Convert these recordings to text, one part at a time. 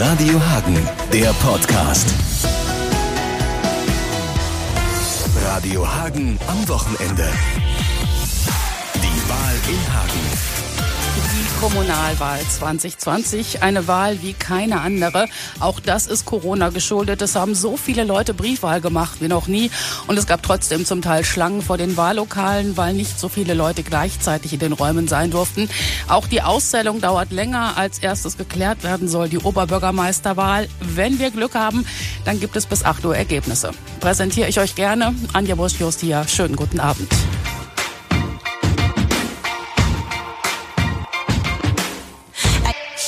Radio Hagen, der Podcast. Radio Hagen am Wochenende. Die Wahl in Hagen. Kommunalwahl 2020, eine Wahl wie keine andere. Auch das ist Corona geschuldet. Es haben so viele Leute Briefwahl gemacht wie noch nie. Und es gab trotzdem zum Teil Schlangen vor den Wahllokalen, weil nicht so viele Leute gleichzeitig in den Räumen sein durften. Auch die Auszählung dauert länger, als erstes geklärt werden soll. Die Oberbürgermeisterwahl. Wenn wir Glück haben, dann gibt es bis 8 Uhr Ergebnisse. Präsentiere ich euch gerne. Anja Busch-Just hier. Schönen guten Abend.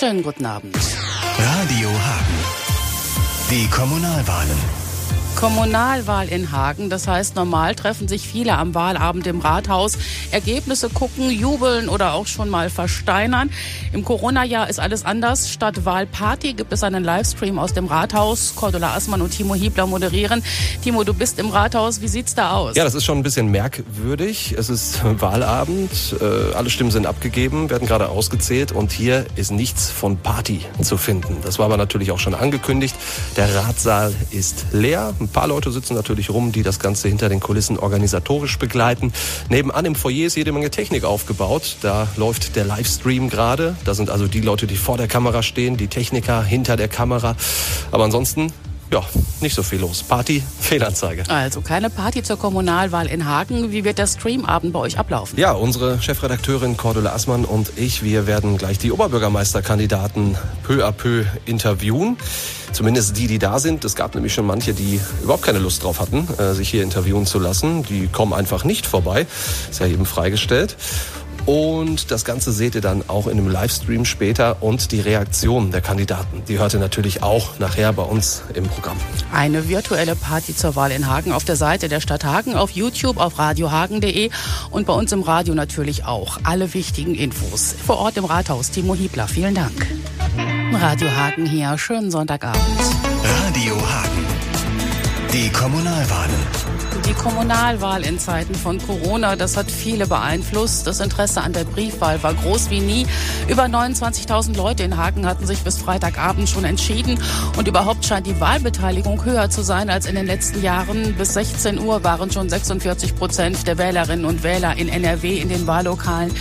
Schönen guten Abend. Radio Hagen. Die Kommunalwahlen. Kommunalwahl in Hagen. Das heißt, normal treffen sich viele am Wahlabend im Rathaus, Ergebnisse gucken, jubeln oder auch schon mal versteinern. Im Corona-Jahr ist alles anders. Statt Wahlparty gibt es einen Livestream aus dem Rathaus. Cordula Assmann und Timo Hiebler moderieren. Timo, du bist im Rathaus. Wie sieht's da aus? Ja, das ist schon ein bisschen merkwürdig. Es ist Wahlabend. Äh, alle Stimmen sind abgegeben, werden gerade ausgezählt und hier ist nichts von Party zu finden. Das war aber natürlich auch schon angekündigt. Der Ratssaal ist leer. Ein paar Leute sitzen natürlich rum, die das Ganze hinter den Kulissen organisatorisch begleiten. Nebenan im Foyer ist jede Menge Technik aufgebaut. Da läuft der Livestream gerade. Da sind also die Leute, die vor der Kamera stehen, die Techniker hinter der Kamera. Aber ansonsten ja, nicht so viel los. Party, Fehlanzeige. Also keine Party zur Kommunalwahl in Hagen. Wie wird der Streamabend bei euch ablaufen? Ja, unsere Chefredakteurin Cordula Assmann und ich, wir werden gleich die Oberbürgermeisterkandidaten peu à peu interviewen. Zumindest die, die da sind. Es gab nämlich schon manche, die überhaupt keine Lust drauf hatten, äh, sich hier interviewen zu lassen. Die kommen einfach nicht vorbei. Ist ja eben freigestellt. Und das Ganze seht ihr dann auch in einem Livestream später und die Reaktion der Kandidaten. Die hört ihr natürlich auch nachher bei uns im Programm. Eine virtuelle Party zur Wahl in Hagen auf der Seite der Stadt Hagen, auf YouTube, auf radiohagen.de und bei uns im Radio natürlich auch. Alle wichtigen Infos vor Ort im Rathaus. Timo Hiebler, vielen Dank. Radio Hagen hier, schönen Sonntagabend. Radio Hagen. Die Kommunalwahlen. Die Kommunalwahl in Zeiten von Corona, das hat viele beeinflusst. Das Interesse an der Briefwahl war groß wie nie. Über 29.000 Leute in Hagen hatten sich bis Freitagabend schon entschieden. Und überhaupt scheint die Wahlbeteiligung höher zu sein als in den letzten Jahren. Bis 16 Uhr waren schon 46 Prozent der Wählerinnen und Wähler in NRW in den Wahllokalen.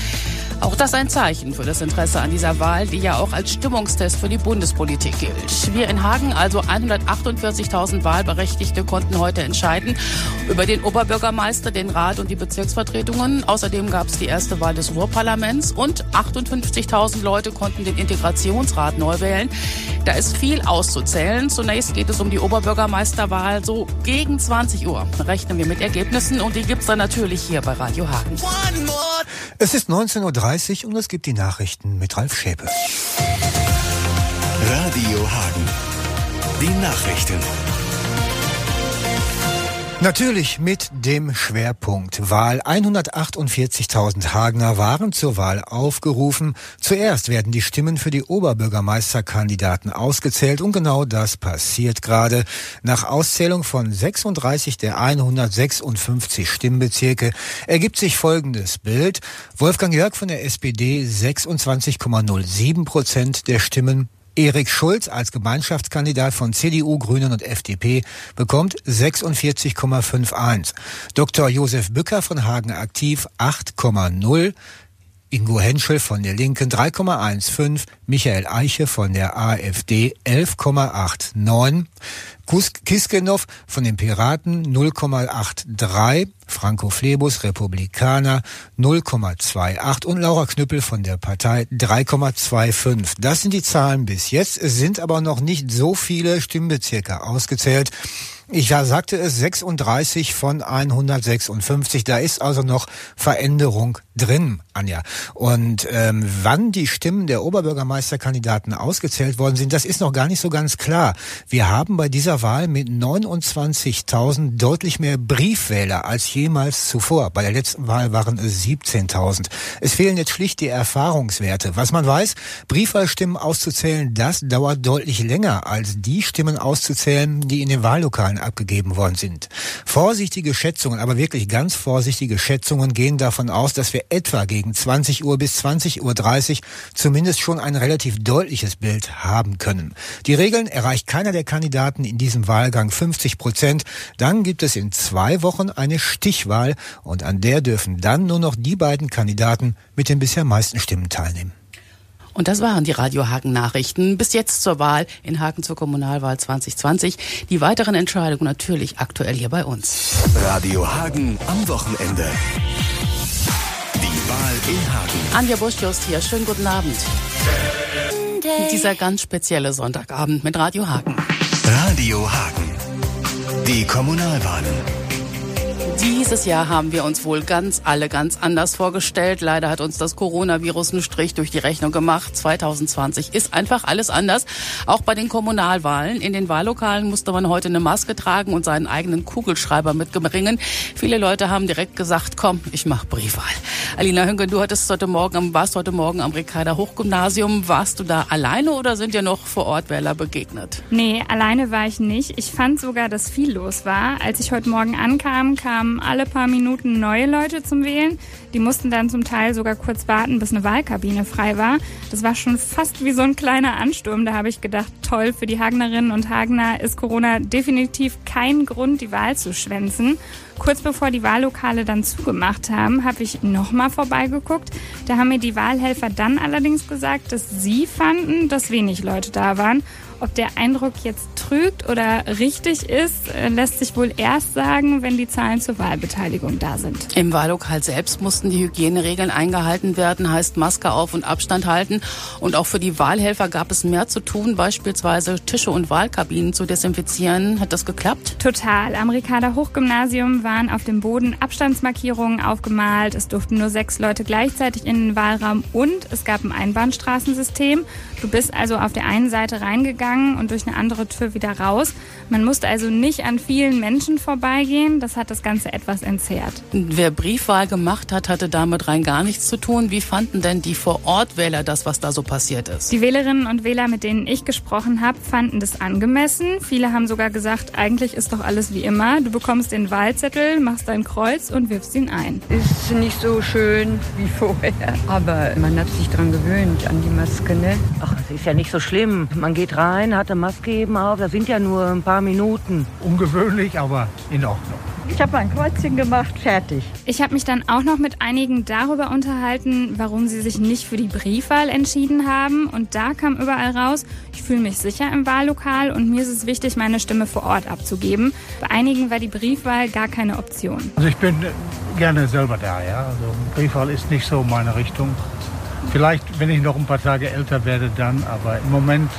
Auch das ein Zeichen für das Interesse an dieser Wahl, die ja auch als Stimmungstest für die Bundespolitik gilt. Wir in Hagen, also 148.000 Wahlberechtigte, konnten heute entscheiden über den Oberbürgermeister, den Rat und die Bezirksvertretungen. Außerdem gab es die erste Wahl des Ruhrparlaments und 58.000 Leute konnten den Integrationsrat neu wählen. Da ist viel auszuzählen. Zunächst geht es um die Oberbürgermeisterwahl. So gegen 20 Uhr rechnen wir mit Ergebnissen und die gibt es dann natürlich hier bei Radio Hagen. Es ist 19.30 Uhr und es gibt die Nachrichten mit Ralf Schäpe. Radio Hagen. Die Nachrichten. Natürlich mit dem Schwerpunkt Wahl. 148.000 Hagener waren zur Wahl aufgerufen. Zuerst werden die Stimmen für die Oberbürgermeisterkandidaten ausgezählt und genau das passiert gerade. Nach Auszählung von 36 der 156 Stimmbezirke ergibt sich folgendes Bild. Wolfgang Jörg von der SPD 26,07 Prozent der Stimmen Erik Schulz als Gemeinschaftskandidat von CDU, Grünen und FDP bekommt 46,51. Dr. Josef Bücker von Hagen Aktiv 8,0. Ingo Henschel von der Linken 3,15, Michael Eiche von der AfD 11,89, Kiskenov von den Piraten 0,83, Franco Flebus, Republikaner 0,28 und Laura Knüppel von der Partei 3,25. Das sind die Zahlen bis jetzt. Es sind aber noch nicht so viele Stimmbezirke ausgezählt. Ich sagte es 36 von 156. Da ist also noch Veränderung drin, Anja. Und ähm, wann die Stimmen der Oberbürgermeisterkandidaten ausgezählt worden sind, das ist noch gar nicht so ganz klar. Wir haben bei dieser Wahl mit 29.000 deutlich mehr Briefwähler als jemals zuvor. Bei der letzten Wahl waren es 17.000. Es fehlen jetzt schlicht die Erfahrungswerte. Was man weiß, Briefwahlstimmen auszuzählen, das dauert deutlich länger als die Stimmen auszuzählen, die in den Wahllokalen abgegeben worden sind. Vorsichtige Schätzungen, aber wirklich ganz vorsichtige Schätzungen gehen davon aus, dass wir etwa gegen 20 Uhr bis 20.30 Uhr zumindest schon ein relativ deutliches Bild haben können. Die Regeln erreicht keiner der Kandidaten in diesem Wahlgang 50 Prozent. Dann gibt es in zwei Wochen eine Stichwahl und an der dürfen dann nur noch die beiden Kandidaten mit den bisher meisten Stimmen teilnehmen. Und das waren die Radio Hagen Nachrichten bis jetzt zur Wahl in Hagen zur Kommunalwahl 2020. Die weiteren Entscheidungen natürlich aktuell hier bei uns. Radio Hagen am Wochenende. Die Wahl in Hagen. Anja Buschjost hier. Schönen guten Abend. Dieser ganz spezielle Sonntagabend mit Radio Hagen. Radio Hagen. Die Kommunalwahlen. Dieses Jahr haben wir uns wohl ganz alle ganz anders vorgestellt. Leider hat uns das Coronavirus einen Strich durch die Rechnung gemacht. 2020 ist einfach alles anders. Auch bei den Kommunalwahlen. In den Wahllokalen musste man heute eine Maske tragen und seinen eigenen Kugelschreiber mitbringen. Viele Leute haben direkt gesagt, komm, ich mach Briefwahl. Alina Hünke, du hattest heute Morgen, warst heute Morgen am Ricarda Hochgymnasium. Warst du da alleine oder sind dir noch vor Ort Wähler begegnet? Nee, alleine war ich nicht. Ich fand sogar, dass viel los war. Als ich heute Morgen ankam, kamen alle paar Minuten neue Leute zum Wählen. Die mussten dann zum Teil sogar kurz warten, bis eine Wahlkabine frei war. Das war schon fast wie so ein kleiner Ansturm. Da habe ich gedacht, toll, für die Hagnerinnen und Hagner ist Corona definitiv kein Grund, die Wahl zu schwänzen. Kurz bevor die Wahllokale dann zugemacht haben, habe ich nochmal vorbeigeguckt. Da haben mir die Wahlhelfer dann allerdings gesagt, dass sie fanden, dass wenig Leute da waren. Ob der Eindruck jetzt trügt oder richtig ist, äh, lässt sich wohl erst sagen, wenn die Zahlen zur Wahlbeteiligung da sind. Im Wahllokal selbst mussten die Hygieneregeln eingehalten werden, heißt Maske auf und Abstand halten. Und auch für die Wahlhelfer gab es mehr zu tun, beispielsweise Tische und Wahlkabinen zu desinfizieren. Hat das geklappt? Total. Am Ricarda Hochgymnasium waren auf dem Boden Abstandsmarkierungen aufgemalt. Es durften nur sechs Leute gleichzeitig in den Wahlraum und es gab ein Einbahnstraßensystem. Du bist also auf der einen Seite reingegangen und durch eine andere Tür wieder raus. Man musste also nicht an vielen Menschen vorbeigehen. Das hat das Ganze etwas entzerrt. Wer Briefwahl gemacht hat, hatte damit rein gar nichts zu tun. Wie fanden denn die Vorortwähler das, was da so passiert ist? Die Wählerinnen und Wähler, mit denen ich gesprochen habe, fanden das angemessen. Viele haben sogar gesagt, eigentlich ist doch alles wie immer. Du bekommst den Wahlzettel, machst dein Kreuz und wirfst ihn ein. Ist nicht so schön wie vorher, aber man hat sich dran gewöhnt an die Maske, ne? Ach, es ist ja nicht so schlimm. Man geht rein, hat eine Maske eben auf. Das sind ja nur ein paar Minuten. Ungewöhnlich, aber in Ordnung. Ich habe mein Kreuzchen gemacht, fertig. Ich habe mich dann auch noch mit einigen darüber unterhalten, warum sie sich nicht für die Briefwahl entschieden haben. Und da kam überall raus, ich fühle mich sicher im Wahllokal und mir ist es wichtig, meine Stimme vor Ort abzugeben. Bei einigen war die Briefwahl gar keine Option. Also ich bin gerne selber da, ja. Also Briefwahl ist nicht so meine Richtung. Vielleicht, wenn ich noch ein paar Tage älter werde, dann, aber im Moment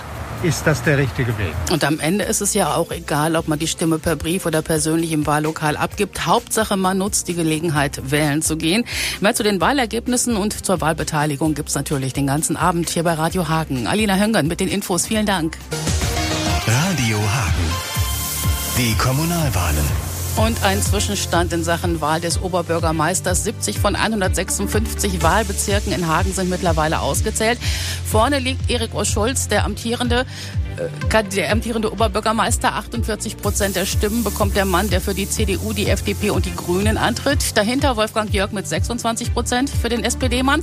ist das der richtige Weg. Und am Ende ist es ja auch egal, ob man die Stimme per Brief oder persönlich im Wahllokal abgibt. Hauptsache, man nutzt die Gelegenheit, wählen zu gehen. Mehr zu den Wahlergebnissen und zur Wahlbeteiligung gibt's natürlich den ganzen Abend hier bei Radio Hagen. Alina Höngern mit den Infos. Vielen Dank. Radio Hagen. Die Kommunalwahlen. Und ein Zwischenstand in Sachen Wahl des Oberbürgermeisters. 70 von 156 Wahlbezirken in Hagen sind mittlerweile ausgezählt. Vorne liegt Erik Oschulz, der amtierende der amtierende Oberbürgermeister, 48 Prozent der Stimmen bekommt der Mann, der für die CDU, die FDP und die Grünen antritt. Dahinter Wolfgang Jörg mit 26 Prozent für den SPD-Mann.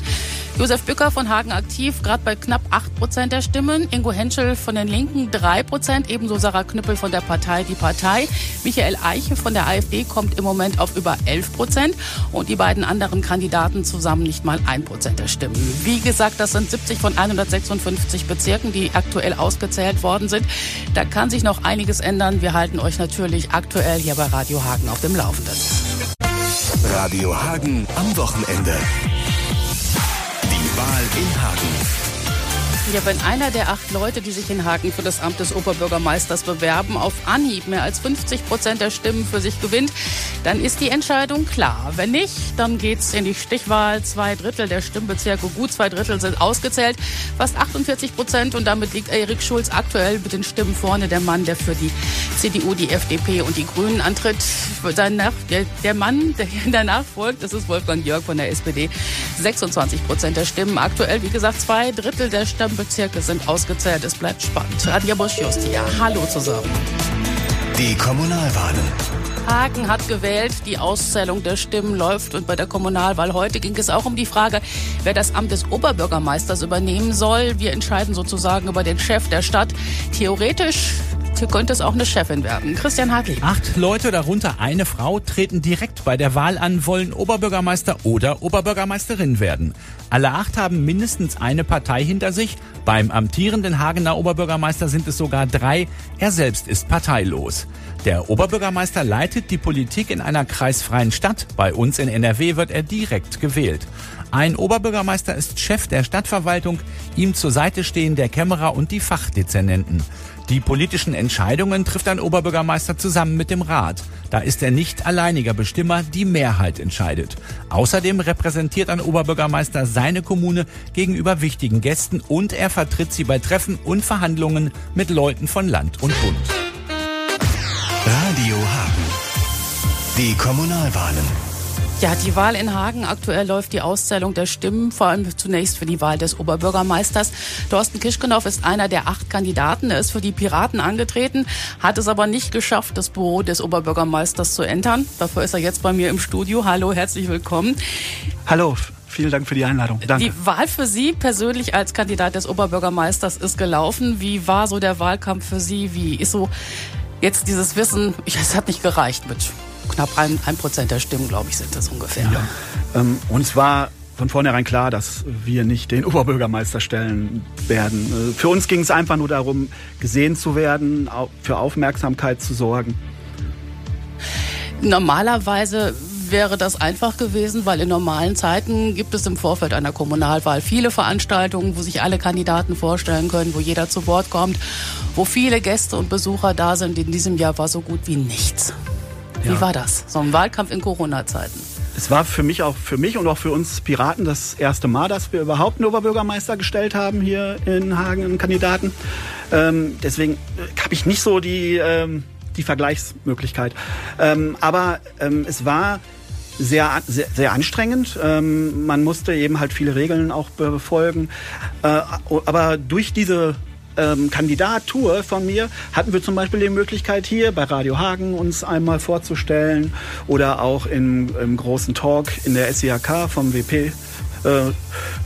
Josef Bücker von Hagen aktiv, gerade bei knapp 8 Prozent der Stimmen. Ingo Henschel von den Linken 3 Prozent. Ebenso Sarah Knüppel von der Partei Die Partei. Michael Eiche von der AfD kommt im Moment auf über 11 Prozent. Und die beiden anderen Kandidaten zusammen nicht mal 1 Prozent der Stimmen. Wie gesagt, das sind 70 von 156 Bezirken, die aktuell ausgezählt worden sind. Da kann sich noch einiges ändern. Wir halten euch natürlich aktuell hier bei Radio Hagen auf dem Laufenden. Radio Hagen am Wochenende. Die Wahl in Hagen. Ja, wenn einer der acht Leute, die sich in Hagen für das Amt des Oberbürgermeisters bewerben, auf Anhieb mehr als 50 Prozent der Stimmen für sich gewinnt, dann ist die Entscheidung klar. Wenn nicht, dann geht's in die Stichwahl. Zwei Drittel der Stimmbezirke, gut zwei Drittel sind ausgezählt, fast 48 Prozent. Und damit liegt Erik Schulz aktuell mit den Stimmen vorne. Der Mann, der für die CDU, die FDP und die Grünen antritt. Der Mann, der danach folgt, das ist Wolfgang Jörg von der SPD. 26 Prozent der Stimmen. Aktuell, wie gesagt, zwei Drittel der Stimmen Bezirke sind ausgezählt. Es bleibt spannend. Adja Bosch-Justia, hallo zusammen. Die Kommunalwahlen. Hagen hat gewählt, die Auszählung der Stimmen läuft und bei der Kommunalwahl heute ging es auch um die Frage, wer das Amt des Oberbürgermeisters übernehmen soll. Wir entscheiden sozusagen über den Chef der Stadt. Theoretisch könnte es auch eine Chefin werden. Christian Hartlieb. Acht Leute, darunter eine Frau, treten direkt bei der Wahl an, wollen Oberbürgermeister oder Oberbürgermeisterin werden. Alle acht haben mindestens eine Partei hinter sich. Beim amtierenden Hagener Oberbürgermeister sind es sogar drei. Er selbst ist parteilos. Der Oberbürgermeister leitet die Politik in einer kreisfreien Stadt. Bei uns in NRW wird er direkt gewählt. Ein Oberbürgermeister ist Chef der Stadtverwaltung, ihm zur Seite stehen der Kämmerer und die Fachdezernenten. Die politischen Entscheidungen trifft ein Oberbürgermeister zusammen mit dem Rat. Da ist er nicht alleiniger Bestimmer, die Mehrheit entscheidet. Außerdem repräsentiert ein Oberbürgermeister seine Kommune gegenüber wichtigen Gästen und er vertritt sie bei Treffen und Verhandlungen mit Leuten von Land und Bund. Radio Hagen. Die Kommunalwahlen. Ja, die Wahl in Hagen. Aktuell läuft die Auszählung der Stimmen, vor allem zunächst für die Wahl des Oberbürgermeisters. Thorsten Kischkenow ist einer der acht Kandidaten. Er ist für die Piraten angetreten, hat es aber nicht geschafft, das Büro des Oberbürgermeisters zu entern. Dafür ist er jetzt bei mir im Studio. Hallo, herzlich willkommen. Hallo. Vielen Dank für die Einladung. Danke. Die Wahl für Sie persönlich als Kandidat des Oberbürgermeisters ist gelaufen. Wie war so der Wahlkampf für Sie? Wie ist so jetzt dieses Wissen, es hat nicht gereicht mit knapp ein, ein Prozent der Stimmen, glaube ich, sind das ungefähr. Ja. Ähm, uns war von vornherein klar, dass wir nicht den Oberbürgermeister stellen werden. Äh, für uns ging es einfach nur darum, gesehen zu werden, für Aufmerksamkeit zu sorgen. Normalerweise wäre das einfach gewesen, weil in normalen Zeiten gibt es im Vorfeld einer Kommunalwahl viele Veranstaltungen, wo sich alle Kandidaten vorstellen können, wo jeder zu Wort kommt, wo viele Gäste und Besucher da sind. In diesem Jahr war so gut wie nichts. Wie ja. war das? So ein Wahlkampf in Corona-Zeiten. Es war für mich auch für mich und auch für uns Piraten das erste Mal, dass wir überhaupt einen Oberbürgermeister gestellt haben hier in Hagen, einen Kandidaten. Ähm, deswegen äh, habe ich nicht so die, ähm, die Vergleichsmöglichkeit. Ähm, aber ähm, es war sehr, sehr, sehr anstrengend. Ähm, man musste eben halt viele Regeln auch befolgen. Äh, aber durch diese ähm, Kandidatur von mir hatten wir zum Beispiel die Möglichkeit hier bei Radio Hagen uns einmal vorzustellen oder auch im, im großen Talk in der SIHK vom WP äh,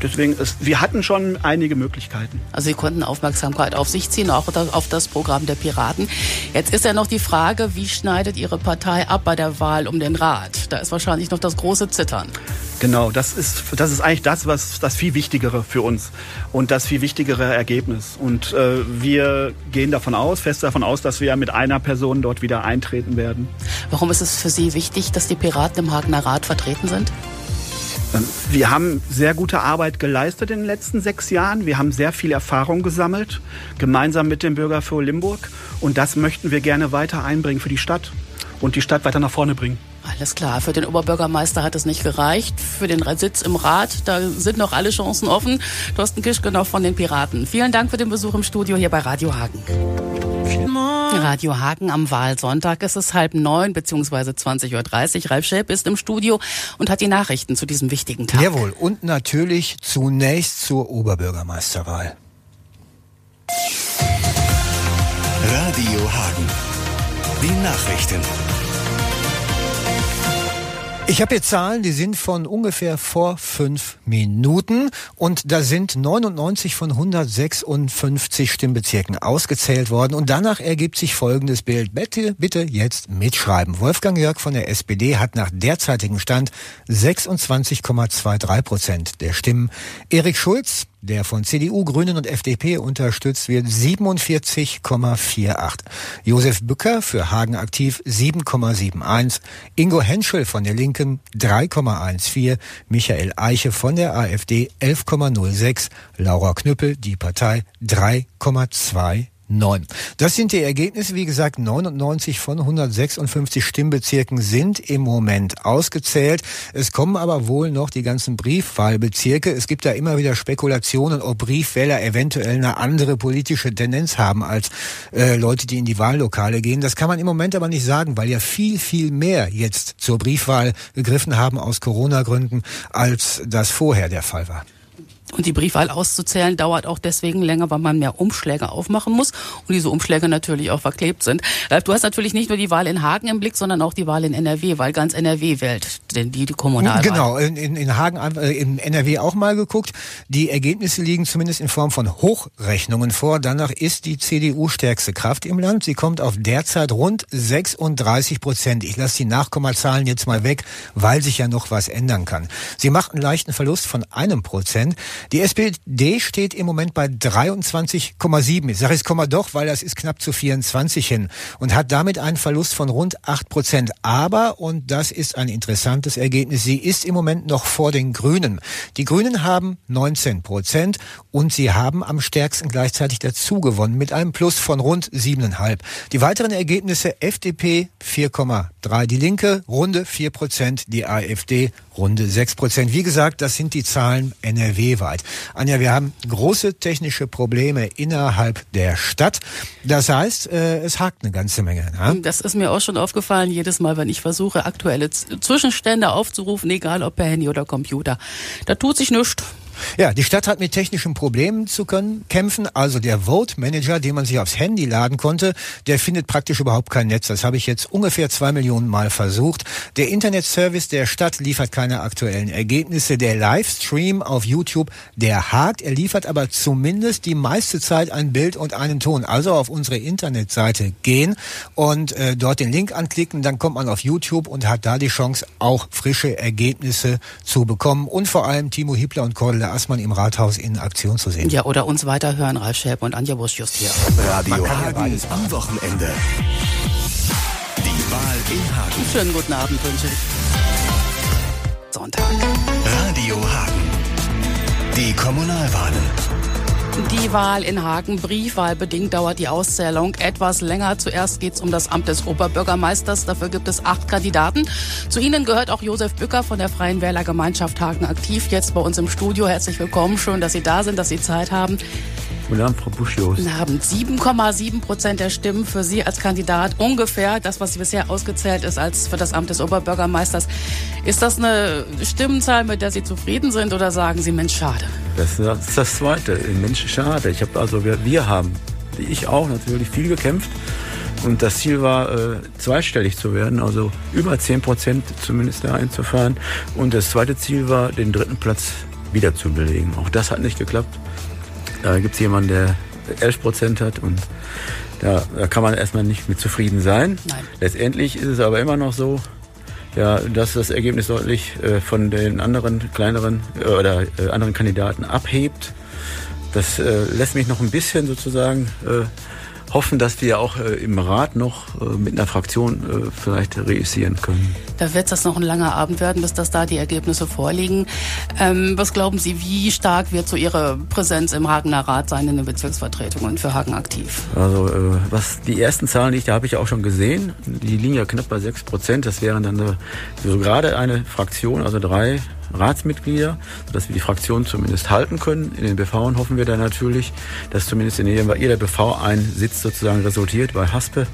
deswegen, ist, wir hatten schon einige Möglichkeiten. Also Sie konnten Aufmerksamkeit auf sich ziehen, auch auf das Programm der Piraten. Jetzt ist ja noch die Frage, wie schneidet Ihre Partei ab bei der Wahl um den Rat? Da ist wahrscheinlich noch das große Zittern. Genau, das ist, das ist eigentlich das, was das viel Wichtigere für uns und das viel wichtigere Ergebnis. Und äh, wir gehen davon aus, fest davon aus, dass wir mit einer Person dort wieder eintreten werden. Warum ist es für Sie wichtig, dass die Piraten im Hagener Rat vertreten sind? Ähm, wir haben sehr gute Arbeit geleistet in den letzten sechs Jahren. Wir haben sehr viel Erfahrung gesammelt, gemeinsam mit dem Bürger für Limburg. Und das möchten wir gerne weiter einbringen für die Stadt und die Stadt weiter nach vorne bringen. Alles klar. Für den Oberbürgermeister hat es nicht gereicht. Für den Sitz im Rat, da sind noch alle Chancen offen. Thorsten Kischke noch von den Piraten. Vielen Dank für den Besuch im Studio hier bei Radio Hagen. Radio Hagen am Wahlsonntag. Es ist halb neun beziehungsweise 20.30 Uhr. Ralf Schäb ist im Studio und hat die Nachrichten zu diesem wichtigen Tag. Jawohl. Und natürlich zunächst zur Oberbürgermeisterwahl. Radio Hagen. Die Nachrichten. Ich habe hier Zahlen, die sind von ungefähr vor fünf Minuten und da sind 99 von 156 Stimmbezirken ausgezählt worden und danach ergibt sich folgendes Bild. Bitte, bitte jetzt mitschreiben. Wolfgang Jörg von der SPD hat nach derzeitigem Stand 26,23 Prozent der Stimmen. Erik Schulz der von CDU, Grünen und FDP unterstützt wird, 47,48. Josef Bücker für Hagen aktiv 7,71. Ingo Henschel von der Linken 3,14. Michael Eiche von der AfD 11,06. Laura Knüppel, die Partei 3,2 9. Das sind die Ergebnisse. Wie gesagt, 99 von 156 Stimmbezirken sind im Moment ausgezählt. Es kommen aber wohl noch die ganzen Briefwahlbezirke. Es gibt da immer wieder Spekulationen, ob Briefwähler eventuell eine andere politische Tendenz haben als äh, Leute, die in die Wahllokale gehen. Das kann man im Moment aber nicht sagen, weil ja viel, viel mehr jetzt zur Briefwahl gegriffen haben aus Corona-Gründen, als das vorher der Fall war. Und die Briefwahl auszuzählen dauert auch deswegen länger, weil man mehr Umschläge aufmachen muss und diese Umschläge natürlich auch verklebt sind. Ralf, du hast natürlich nicht nur die Wahl in Hagen im Blick, sondern auch die Wahl in NRW, weil ganz NRW wählt denn die, die Kommunalwahl. Genau, in, in, in Hagen, äh, in NRW auch mal geguckt. Die Ergebnisse liegen zumindest in Form von Hochrechnungen vor. Danach ist die CDU stärkste Kraft im Land. Sie kommt auf derzeit rund 36 Prozent. Ich lasse die Nachkommazahlen jetzt mal weg, weil sich ja noch was ändern kann. Sie macht einen leichten Verlust von einem Prozent. Die SPD steht im Moment bei 23,7. Ich sage es Komma doch, weil das ist knapp zu 24 hin und hat damit einen Verlust von rund 8 Prozent. Aber, und das ist ein interessantes Ergebnis, sie ist im Moment noch vor den Grünen. Die Grünen haben 19 Prozent und sie haben am stärksten gleichzeitig dazu gewonnen mit einem Plus von rund 7,5. Die weiteren Ergebnisse FDP 4,3, die Linke runde 4 Prozent, die AfD runde 6 Prozent. Wie gesagt, das sind die Zahlen NRW-weit. Anja, wir haben große technische Probleme innerhalb der Stadt. Das heißt, äh, es hakt eine ganze Menge. Ne? Das ist mir auch schon aufgefallen, jedes Mal, wenn ich versuche, aktuelle Zwischenstände aufzurufen, egal ob per Handy oder Computer. Da tut sich nichts. Ja, die Stadt hat mit technischen Problemen zu können, kämpfen. Also der Vote Manager, den man sich aufs Handy laden konnte, der findet praktisch überhaupt kein Netz. Das habe ich jetzt ungefähr zwei Millionen Mal versucht. Der Internetservice der Stadt liefert keine aktuellen Ergebnisse. Der Livestream auf YouTube, der hakt. Er liefert aber zumindest die meiste Zeit ein Bild und einen Ton. Also auf unsere Internetseite gehen und äh, dort den Link anklicken. Dann kommt man auf YouTube und hat da die Chance, auch frische Ergebnisse zu bekommen. Und vor allem Timo Hippler und Cordula Aßmann im Rathaus in Aktion zu sehen. Ja, oder uns weiterhören, Ralf Schäb und Anja Busch just hier. Radio Hagen am Wochenende. Die Wahl in Hagen. Schönen guten Abend wünsche ich. Sonntag. Radio Hagen. Die Kommunalwahlen. Die Wahl in Hagen, briefwahlbedingt, dauert die Auszählung etwas länger. Zuerst geht es um das Amt des Oberbürgermeisters. Dafür gibt es acht Kandidaten. Zu Ihnen gehört auch Josef Bücker von der Freien Wählergemeinschaft Hagen aktiv, jetzt bei uns im Studio. Herzlich willkommen. Schön, dass Sie da sind, dass Sie Zeit haben. Guten Abend, Frau Buschios. Wir haben 7,7 Prozent der Stimmen für Sie als Kandidat. Ungefähr das, was bisher ausgezählt ist als für das Amt des Oberbürgermeisters. Ist das eine Stimmenzahl, mit der Sie zufrieden sind oder sagen Sie, Mensch, schade? Das ist das Zweite. Mensch, schade. Ich habe also, wir, wir haben, ich auch natürlich, viel gekämpft. Und das Ziel war, äh, zweistellig zu werden, also über 10 Prozent zumindest da einzufahren. Und das zweite Ziel war, den dritten Platz wieder zu belegen. Auch das hat nicht geklappt. Da gibt es jemanden, der 11 Prozent hat und da, da kann man erstmal nicht mit zufrieden sein. Nein. Letztendlich ist es aber immer noch so, ja, dass das Ergebnis deutlich äh, von den anderen kleineren äh, oder äh, anderen Kandidaten abhebt. Das äh, lässt mich noch ein bisschen sozusagen äh, hoffen, dass wir auch äh, im Rat noch äh, mit einer Fraktion äh, vielleicht reüssieren können. Da wird das noch ein langer Abend werden, bis das da die Ergebnisse vorliegen. Ähm, was glauben Sie, wie stark wird so Ihre Präsenz im Hagener Rat sein in den Bezirksvertretungen für Hagen aktiv? Also äh, was die ersten Zahlen, die habe ich ja auch schon gesehen, die liegen ja knapp bei 6 Prozent. Das wären dann so, so gerade eine Fraktion, also drei Ratsmitglieder, sodass wir die Fraktion zumindest halten können. In den BV hoffen wir dann natürlich, dass zumindest in jeder BV ein Sitz sozusagen resultiert. Bei Haspe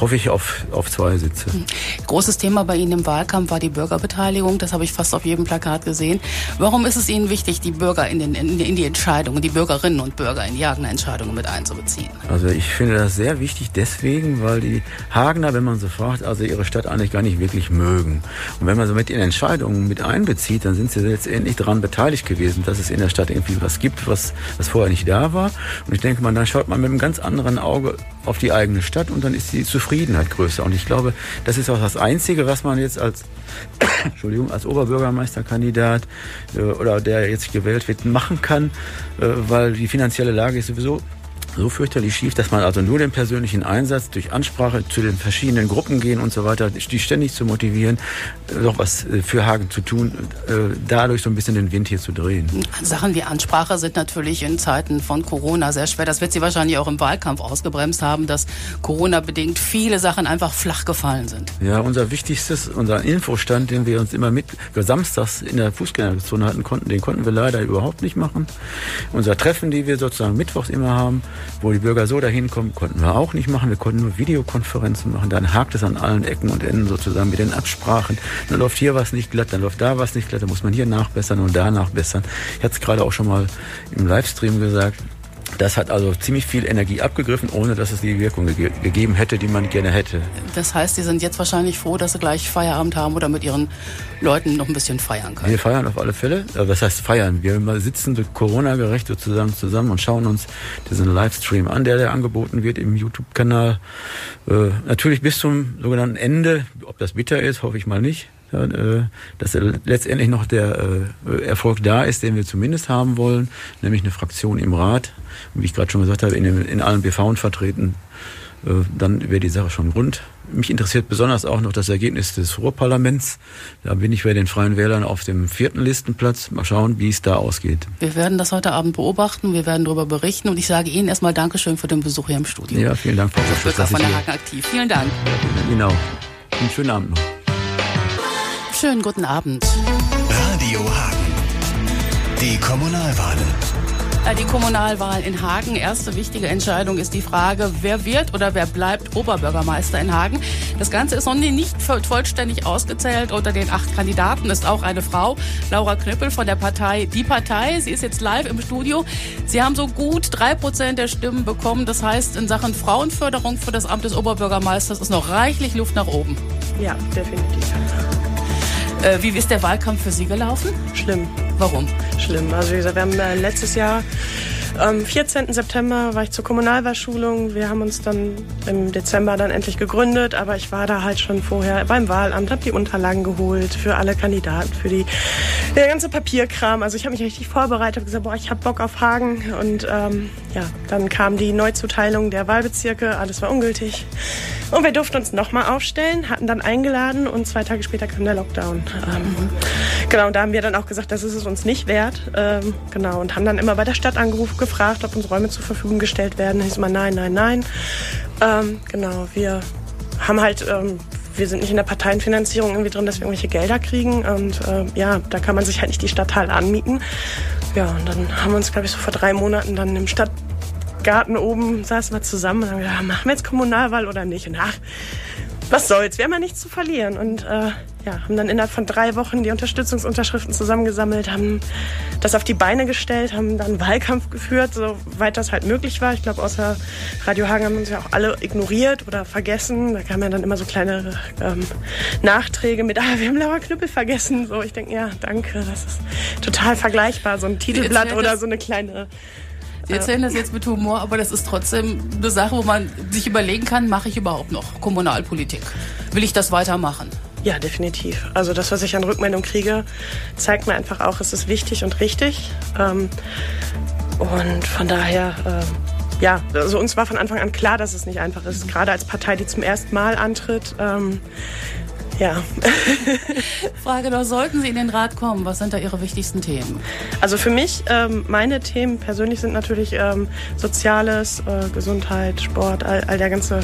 hoffe ich auf, auf zwei Sitze. Hm. Großes Thema bei Ihnen im Wahlkampf war die Bürgerbeteiligung. Das habe ich fast auf jedem Plakat gesehen. Warum ist es Ihnen wichtig, die Bürger in, den, in, die Entscheidungen, die Bürgerinnen und Bürger in die Hagener Entscheidungen mit einzubeziehen? Also ich finde das sehr wichtig deswegen, weil die Hagener, wenn man so fragt, also ihre Stadt eigentlich gar nicht wirklich mögen. Und wenn man so mit in Entscheidungen mit einbezieht, dann sind sie letztendlich daran beteiligt gewesen, dass es in der Stadt irgendwie was gibt, was, was vorher nicht da war. Und ich denke mal, dann schaut man mit einem ganz anderen Auge auf die eigene Stadt und dann ist sie Zufriedenheit größer. Und ich glaube, das ist auch das Einzige, was man jetzt als, Entschuldigung, als Oberbürgermeisterkandidat äh, oder der jetzt gewählt wird, machen kann, äh, weil die finanzielle Lage ist sowieso so fürchterlich schief, dass man also nur den persönlichen Einsatz durch Ansprache zu den verschiedenen Gruppen gehen und so weiter, die ständig zu motivieren, doch was äh, für Hagen zu tun, äh, dadurch so ein bisschen den Wind hier zu drehen. Sachen wie Ansprache sind natürlich in Zeiten von Corona sehr schwer. Das wird Sie wahrscheinlich auch im Wahlkampf ausgebremst haben, dass Corona-bedingt viele Sachen einfach flach gefallen sind. Ja, unser wichtigstes, unser Infostand, den wir uns immer mit samstags in der Fußgängerzone hatten konnten, den konnten wir leider überhaupt nicht machen. Unser Treffen, die wir sozusagen mittwochs immer haben, wo die Bürger so dahin kommen, konnten wir auch nicht machen. Wir konnten nur Videokonferenzen machen. Dann hakt es an allen Ecken und Enden sozusagen mit den Absprachen. Dann läuft hier was nicht glatt, dann läuft da was nicht glatt, dann muss man hier nachbessern und da nachbessern. Ich hatte es gerade auch schon mal im Livestream gesagt. Das hat also ziemlich viel Energie abgegriffen, ohne dass es die Wirkung ge gegeben hätte, die man gerne hätte. Das heißt, Sie sind jetzt wahrscheinlich froh, dass Sie gleich Feierabend haben oder mit Ihren Leuten noch ein bisschen feiern können. Wir feiern auf alle Fälle. Äh, was heißt feiern? Wir sitzen Corona-gerecht sozusagen zusammen und schauen uns diesen Livestream an, der, der angeboten wird im YouTube-Kanal. Äh, natürlich bis zum sogenannten Ende. Ob das bitter ist, hoffe ich mal nicht. Äh, dass letztendlich noch der äh, Erfolg da ist, den wir zumindest haben wollen, nämlich eine Fraktion im Rat, wie ich gerade schon gesagt habe, in, in allen BV vertreten, äh, dann wäre die Sache schon rund. Mich interessiert besonders auch noch das Ergebnis des Ruhrparlaments. Da bin ich bei den Freien Wählern auf dem vierten Listenplatz. Mal schauen, wie es da ausgeht. Wir werden das heute Abend beobachten, wir werden darüber berichten und ich sage Ihnen erstmal Dankeschön für den Besuch hier im Studio. Ja, vielen Dank, Frau Professor von der Haken aktiv. Vielen Dank. Genau. Einen schönen Abend noch. Schönen guten Abend. Radio Hagen. Die Kommunalwahlen. Äh, die Kommunalwahl in Hagen. Erste wichtige Entscheidung ist die Frage, wer wird oder wer bleibt Oberbürgermeister in Hagen. Das Ganze ist noch nicht vollständig ausgezählt. Unter den acht Kandidaten ist auch eine Frau, Laura Knüppel von der Partei Die Partei. Sie ist jetzt live im Studio. Sie haben so gut drei Prozent der Stimmen bekommen. Das heißt, in Sachen Frauenförderung für das Amt des Oberbürgermeisters ist noch reichlich Luft nach oben. Ja, definitiv. Äh, wie ist der Wahlkampf für Sie gelaufen? Schlimm. Warum? Schlimm. Also wie gesagt, wir haben äh, letztes Jahr am 14. September war ich zur Kommunalwahlschulung. Wir haben uns dann im Dezember dann endlich gegründet, aber ich war da halt schon vorher beim Wahlamt, habe die Unterlagen geholt für alle Kandidaten, für die der ganze Papierkram. Also ich habe mich richtig vorbereitet, habe gesagt, boah, ich habe Bock auf Hagen und ähm, ja, dann kam die Neuzuteilung der Wahlbezirke, alles war ungültig. Und wir durften uns nochmal aufstellen, hatten dann eingeladen und zwei Tage später kam der Lockdown. Ähm, genau, und da haben wir dann auch gesagt, das ist es uns nicht wert. Ähm, genau, und haben dann immer bei der Stadt angerufen, gefragt, ob uns Räume zur Verfügung gestellt werden. Hieß mal nein, nein, nein. Ähm, genau, wir haben halt ähm, wir sind nicht in der Parteienfinanzierung irgendwie drin, dass wir irgendwelche Gelder kriegen. Und äh, ja, da kann man sich halt nicht die Stadtteile anmieten. Ja, und dann haben wir uns, glaube ich, so vor drei Monaten dann im Stadt Garten oben saßen wir zusammen und haben gedacht, machen wir jetzt Kommunalwahl oder nicht? Und ach, was soll's, wir haben ja nichts zu verlieren. Und äh, ja, haben dann innerhalb von drei Wochen die Unterstützungsunterschriften zusammengesammelt, haben das auf die Beine gestellt, haben dann Wahlkampf geführt, soweit das halt möglich war. Ich glaube, außer Radio Hagen haben uns ja auch alle ignoriert oder vergessen. Da kamen ja dann immer so kleine ähm, Nachträge mit, ah, wir haben Laura Knüppel vergessen. So, ich denke, ja, danke, das ist total vergleichbar. So ein Titelblatt oder so eine kleine Sie erzählen das jetzt mit Humor, aber das ist trotzdem eine Sache, wo man sich überlegen kann, mache ich überhaupt noch Kommunalpolitik? Will ich das weitermachen? Ja, definitiv. Also das, was ich an Rückmeldung kriege, zeigt mir einfach auch, es ist wichtig und richtig. Ähm, und von daher, äh, ja, also uns war von Anfang an klar, dass es nicht einfach ist. Gerade als Partei, die zum ersten Mal antritt, ähm, ja. Frage noch, sollten Sie in den Rat kommen, was sind da Ihre wichtigsten Themen? Also für mich, ähm, meine Themen persönlich sind natürlich ähm, Soziales, äh, Gesundheit, Sport, all, all, der ganze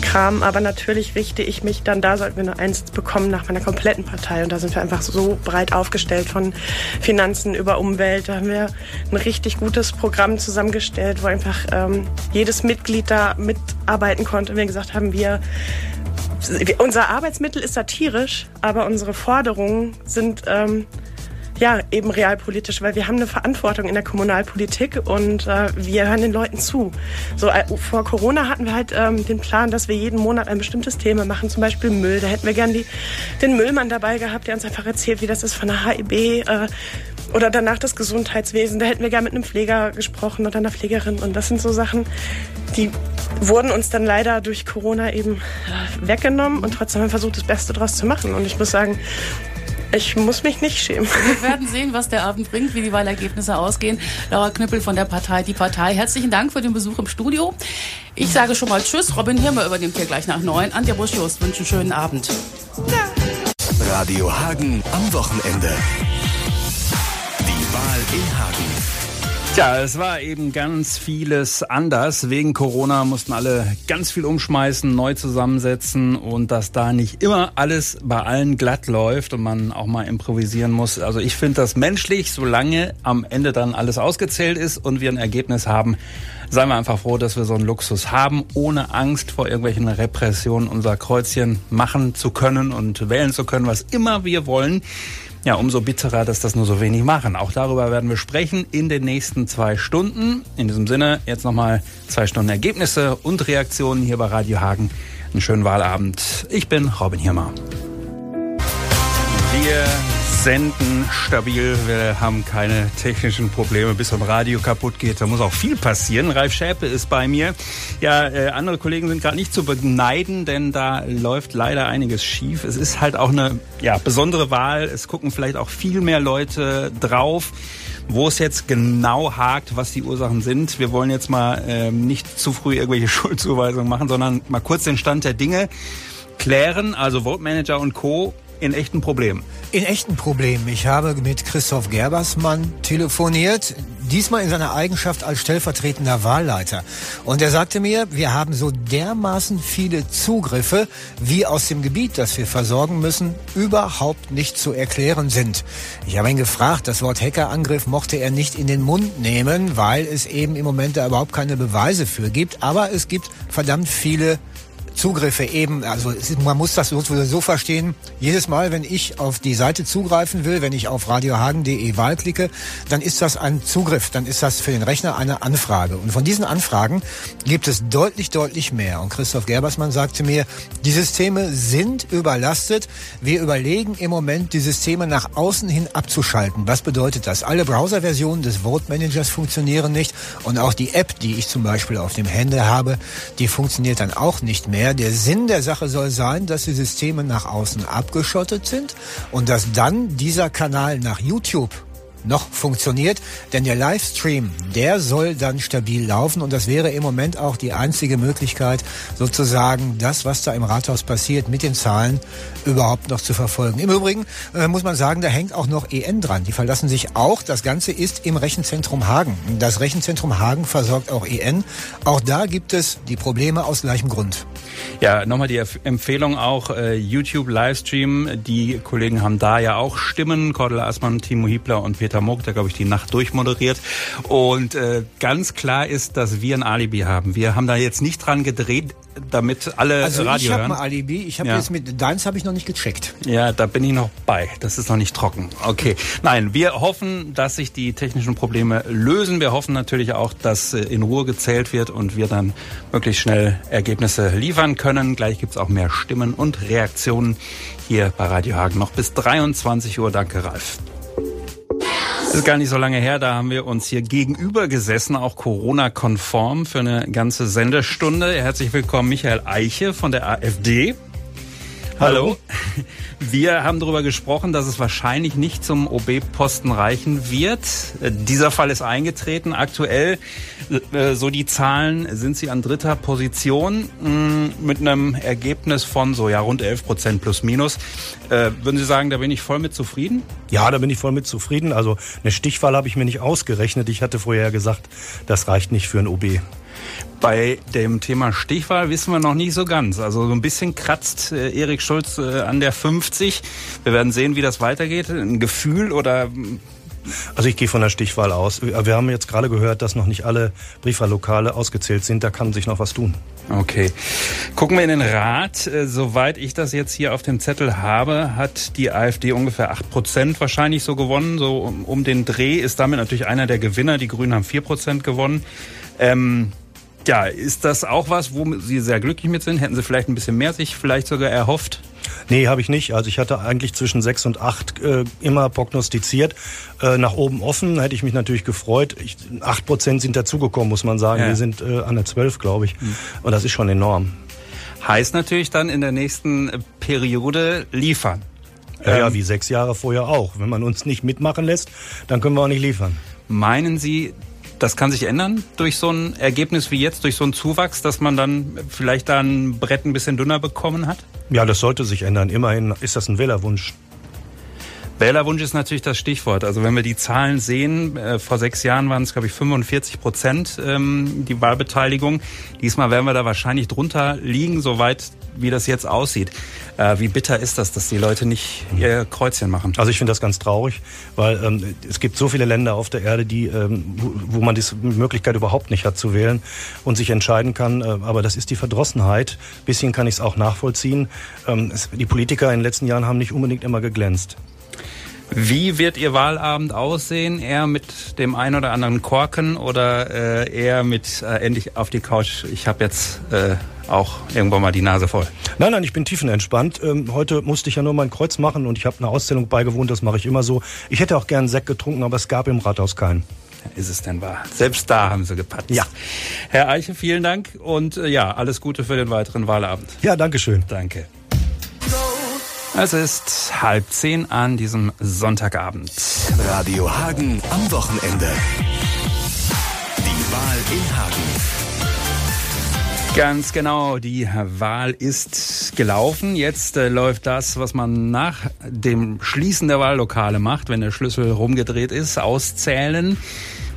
Kram. Aber natürlich richte ich mich dann, da sollten wir eine Eins bekommen nach meiner kompletten Partei. Und da sind wir einfach so breit aufgestellt von Finanzen über Umwelt. Da haben wir ein richtig gutes Programm zusammengestellt, wo einfach ähm, jedes Mitglied da mitarbeiten konnte. Und wir gesagt haben, wir unser Arbeitsmittel ist satirisch, aber unsere Forderungen sind ähm, ja eben realpolitisch, weil wir haben eine Verantwortung in der Kommunalpolitik und äh, wir hören den Leuten zu. So äh, vor Corona hatten wir halt ähm, den Plan, dass wir jeden Monat ein bestimmtes Thema machen, zum Beispiel Müll. Da hätten wir gern die, den Müllmann dabei gehabt, der uns einfach erzählt, wie das ist von der HIB. Äh, oder danach das Gesundheitswesen. Da hätten wir gern mit einem Pfleger gesprochen oder einer Pflegerin. Und das sind so Sachen, die wurden uns dann leider durch Corona eben äh, weggenommen und trotzdem haben wir versucht, das Beste daraus zu machen. Und ich muss sagen, ich muss mich nicht schämen. Wir werden sehen, was der Abend bringt, wie die Wahlergebnisse ausgehen. Laura Knüppel von der Partei Die Partei. Herzlichen Dank für den Besuch im Studio. Ich sage schon mal Tschüss. Robin Hirmer übernimmt hier gleich nach neun. Antje Buschius wünsche einen schönen Abend. Radio Hagen am Wochenende. Wahl in Hagen. Tja, es war eben ganz vieles anders. Wegen Corona mussten alle ganz viel umschmeißen, neu zusammensetzen und dass da nicht immer alles bei allen glatt läuft und man auch mal improvisieren muss. Also ich finde das menschlich, solange am Ende dann alles ausgezählt ist und wir ein Ergebnis haben, seien wir einfach froh, dass wir so einen Luxus haben, ohne Angst vor irgendwelchen Repressionen unser Kreuzchen machen zu können und wählen zu können, was immer wir wollen. Ja, umso bitterer, dass das nur so wenig machen. Auch darüber werden wir sprechen in den nächsten zwei Stunden. In diesem Sinne jetzt nochmal zwei Stunden Ergebnisse und Reaktionen hier bei Radio Hagen. Einen schönen Wahlabend. Ich bin Robin Hirmer. Wir senden stabil. Wir haben keine technischen Probleme, bis am Radio kaputt geht. Da muss auch viel passieren. Ralf Schäpe ist bei mir. Ja, äh, andere Kollegen sind gerade nicht zu beneiden, denn da läuft leider einiges schief. Es ist halt auch eine ja, besondere Wahl. Es gucken vielleicht auch viel mehr Leute drauf. Wo es jetzt genau hakt, was die Ursachen sind. Wir wollen jetzt mal ähm, nicht zu früh irgendwelche Schuldzuweisungen machen, sondern mal kurz den Stand der Dinge klären. Also Vote Manager und Co in echten Problemen. In echten Problemen. Ich habe mit Christoph Gerbersmann telefoniert, diesmal in seiner Eigenschaft als stellvertretender Wahlleiter. Und er sagte mir, wir haben so dermaßen viele Zugriffe, wie aus dem Gebiet, das wir versorgen müssen, überhaupt nicht zu erklären sind. Ich habe ihn gefragt, das Wort Hackerangriff mochte er nicht in den Mund nehmen, weil es eben im Moment da überhaupt keine Beweise für gibt. Aber es gibt verdammt viele Zugriffe eben, also man muss das so, so verstehen, jedes Mal, wenn ich auf die Seite zugreifen will, wenn ich auf radiohagen.de Wahl klicke, dann ist das ein Zugriff, dann ist das für den Rechner eine Anfrage. Und von diesen Anfragen gibt es deutlich, deutlich mehr. Und Christoph Gerbersmann sagte mir, die Systeme sind überlastet. Wir überlegen im Moment, die Systeme nach außen hin abzuschalten. Was bedeutet das? Alle Browserversionen des Vote Managers funktionieren nicht und auch die App, die ich zum Beispiel auf dem Handy habe, die funktioniert dann auch nicht mehr mehr. Der Sinn der Sache soll sein, dass die Systeme nach außen abgeschottet sind und dass dann dieser Kanal nach YouTube noch funktioniert, denn der Livestream, der soll dann stabil laufen und das wäre im Moment auch die einzige Möglichkeit, sozusagen das, was da im Rathaus passiert, mit den Zahlen überhaupt noch zu verfolgen. Im Übrigen äh, muss man sagen, da hängt auch noch EN dran. Die verlassen sich auch. Das Ganze ist im Rechenzentrum Hagen. Das Rechenzentrum Hagen versorgt auch EN. Auch da gibt es die Probleme aus gleichem Grund. Ja, nochmal die Empfehlung auch äh, YouTube Livestream. Die Kollegen haben da ja auch Stimmen. Cordula Assmann, Timo Hiebler und Peter Muck, der glaube ich die Nacht durchmoderiert. Und äh, ganz klar ist, dass wir ein Alibi haben. Wir haben da jetzt nicht dran gedreht, damit alle also Radio ich hören. habe ein Alibi. Ich habe Ja. jetzt mit deins habe ich noch nicht gecheckt. Ja, da bin ich noch bei. Das ist noch nicht trocken. Okay. Nein, wir hoffen, dass sich die technischen Probleme lösen. Wir hoffen natürlich auch, dass äh, in Ruhe gezählt wird und wir dann möglichst schnell Ergebnisse liefern können. Gleich gibt's auch mehr Stimmen und Reaktionen hier bei Radio Hagen. Noch bis 23 Uhr. Danke, Ralf. Es ist gar nicht so lange her, da haben wir uns hier gegenüber gesessen, auch Corona-konform für eine ganze Sendestunde. Herzlich willkommen, Michael Eiche von der AfD. Hallo. Wir haben darüber gesprochen, dass es wahrscheinlich nicht zum OB-Posten reichen wird. Dieser Fall ist eingetreten. Aktuell, äh, so die Zahlen, sind sie an dritter Position mh, mit einem Ergebnis von so ja rund 11 Prozent plus minus. Äh, Würden Sie sagen, da bin ich voll mit zufrieden? Ja, da bin ich voll mit zufrieden. Also eine Stichwahl habe ich mir nicht ausgerechnet. Ich hatte vorher gesagt, das reicht nicht für ein OB. Bei dem Thema Stichwahl wissen wir noch nicht so ganz. Also so ein bisschen kratzt äh, Erik Schulz äh, an der 50. Wir werden sehen, wie das weitergeht. Ein Gefühl oder Also ich gehe von der Stichwahl aus. Wir haben jetzt gerade gehört, dass noch nicht alle Briefwahllokale ausgezählt sind. Da kann sich noch was tun. Okay. Gucken wir in den Rat. Äh, Soweit ich das jetzt hier auf dem Zettel habe, hat die AfD ungefähr 8 Prozent wahrscheinlich so gewonnen. So um, um den Dreh ist damit natürlich einer der Gewinner. Die Grünen haben 4 Prozent gewonnen. Ähm, ja, ist das auch was, wo Sie sehr glücklich mit sind? Hätten Sie vielleicht ein bisschen mehr sich vielleicht sogar erhofft? Nee, habe ich nicht. Also ich hatte eigentlich zwischen sechs und acht äh, immer prognostiziert. Äh, nach oben offen hätte ich mich natürlich gefreut. Acht Prozent sind dazugekommen, muss man sagen. Ja. Wir sind äh, an der zwölf, glaube ich. Und das ist schon enorm. Heißt natürlich dann in der nächsten Periode liefern. Ja, ja, Ähm, wie sechs Jahre vorher auch. Wenn man uns nicht mitmachen lässt, dann können wir auch nicht liefern. Meinen Sie, das kann sich ändern durch so ein Ergebnis wie jetzt, durch so einen Zuwachs, dass man dann vielleicht da ein Brett ein bisschen dünner bekommen hat? Ja, das sollte sich ändern. Immerhin ist das ein Wählerwunsch. Wählerwunsch ist natürlich das Stichwort. Also wenn wir die Zahlen sehen, äh, vor sechs Jahren waren es, glaube ich, 45 Prozent ähm, die Wahlbeteiligung. Diesmal werden wir da wahrscheinlich drunter liegen, soweit wie das jetzt aussieht. Äh, wie bitter ist das, dass die Leute nicht ihr Kreuzchen machen? Also ich finde das ganz traurig, weil ähm, es gibt so viele Länder auf der Erde, die, ähm, wo, man die Möglichkeit überhaupt nicht hat zu wählen und sich entscheiden kann. Äh, aber das ist die Verdrossenheit. Bisschen kann ich es auch nachvollziehen. Ähm, es, die Politiker in den letzten Jahren haben nicht unbedingt immer geglänzt. Wie wird Ihr Wahlabend aussehen? Eher mit dem einen oder anderen Korken oder äh, eher mit äh, endlich auf die Couch? Ich habe jetzt äh, auch irgendwann mal die Nase voll. Nein, nein, ich bin tiefenentspannt. Ähm, heute musste ich ja nur mein Kreuz machen und ich habe eine Auszählung beigewohnt, das mache ich immer so. Ich hätte auch gern Sekt getrunken, aber es gab im Rathaus keinen. Ist es denn wahr? Selbst da haben Sie gepatzt. Ja. Herr Eiche, vielen Dank und äh, ja, alles Gute für den weiteren Wahlabend. Ja, danke schön. Danke. Es ist halb zehn an diesem Sonntagabend. Radio Hagen am Wochenende. Die Wahl in Hagen. Ganz genau, die Wahl ist gelaufen. Jetzt äh, läuft das, was man nach dem Schließen der Wahllokale macht, wenn der Schlüssel rumgedreht ist, auszählen.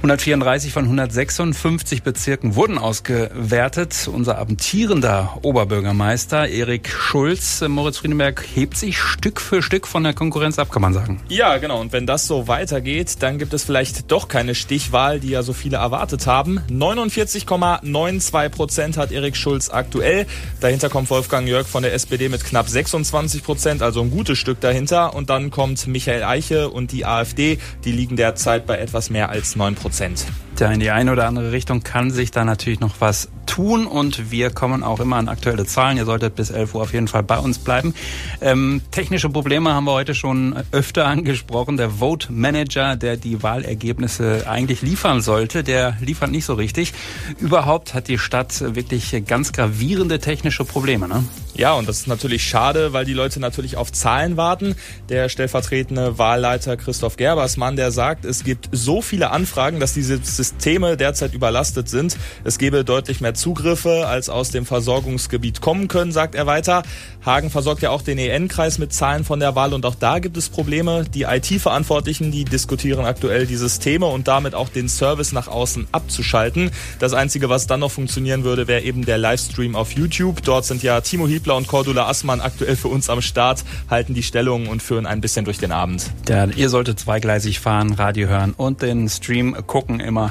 134 von 156 Bezirken wurden ausgewertet. Unser amtierender Oberbürgermeister Erik Schulz, äh, Moritz Friedenberg, hebt sich Stück für Stück von der Konkurrenz ab, kann man sagen. Ja, genau. Und wenn das so weitergeht, dann gibt es vielleicht doch keine Stichwahl, die ja so viele erwartet haben. 49,92 Prozent hat Erik Schulz aktuell. Dahinter kommt Wolfgang Jörg von der SPD mit knapp 26 Prozent, also ein gutes Stück dahinter. Und dann kommt Michael Eiche und die AfD. Die liegen derzeit bei etwas mehr als 9 Prozent. Prozent. Ja, in die eine oder andere Richtung kann sich da natürlich noch was tun und wir kommen auch immer an aktuelle Zahlen. Ihr solltet bis 11 Uhr auf jeden Fall bei uns bleiben. Ähm, technische Probleme haben wir heute schon öfter angesprochen. Der Vote Manager, der die Wahlergebnisse eigentlich liefern sollte, der liefert nicht so richtig. Überhaupt hat die Stadt wirklich ganz gravierende technische Probleme. Ne? Ja, und das ist natürlich schade, weil die Leute natürlich auf Zahlen warten. Der stellvertretende Wahlleiter Christoph Gerbersmann, der sagt, es gibt so viele Anfragen, dass diese Systeme derzeit überlastet sind. Es gebe deutlich mehr Zugriffe, als aus dem Versorgungsgebiet kommen können, sagt er weiter. Hagen versorgt ja auch den EN-Kreis mit Zahlen von der Wahl und auch da gibt es Probleme. Die IT-Verantwortlichen, die diskutieren aktuell die Systeme und damit auch den Service nach außen abzuschalten. Das Einzige, was dann noch funktionieren würde, wäre eben der Livestream auf YouTube. Dort sind ja Timo Hiebler und Cordula Assmann aktuell für uns am Start, halten die Stellung und führen ein bisschen durch den Abend. Ja, ihr solltet zweigleisig fahren, Radio hören und den Stream gucken immer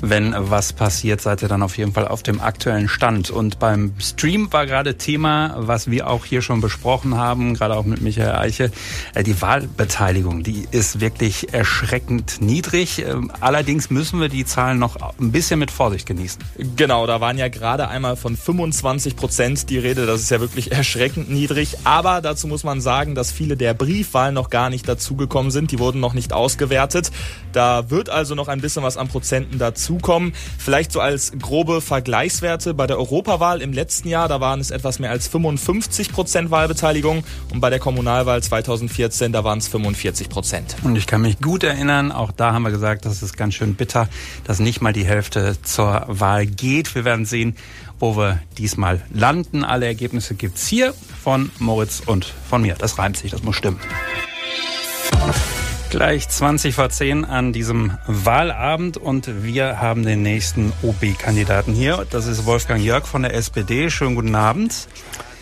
wenn was passiert, seid ihr dann auf jeden Fall auf dem aktuellen Stand. Und beim Stream war gerade Thema, was wir auch hier schon besprochen haben, gerade auch mit Michael Eiche, äh, die Wahlbeteiligung, die ist wirklich erschreckend niedrig. Ähm, allerdings müssen wir die Zahlen noch ein bisschen mit Vorsicht genießen. Genau, da waren ja gerade einmal von 25 Prozent die Rede. Das ist ja wirklich erschreckend niedrig. Aber dazu muss man sagen, dass viele der Briefwahlen noch gar nicht dazugekommen sind. Die wurden noch nicht ausgewertet. Da wird also noch ein bisschen was an Prozenten dazukommen. Vielleicht so als grobe Vergleichswerte bei der Europawahl im letzten Jahr, da waren es etwas mehr als 55 Prozent Wahlbeteiligung und bei der Kommunalwahl 2014, da waren es 45 Prozent. Und ich kann mich gut erinnern, auch da haben wir gesagt, das ist ganz schön bitter, dass nicht mal die Hälfte zur Wahl geht. Wir werden sehen, wo wir diesmal landen. Alle Ergebnisse gibt's hier von Moritz und von mir. Das reimt sich, das muss stimmen. Gleich 20 vor 10 an diesem Wahlabend und wir haben den nächsten OB-Kandidaten hier. Das ist Wolfgang Jörg von der SPD. Schönen guten Abend.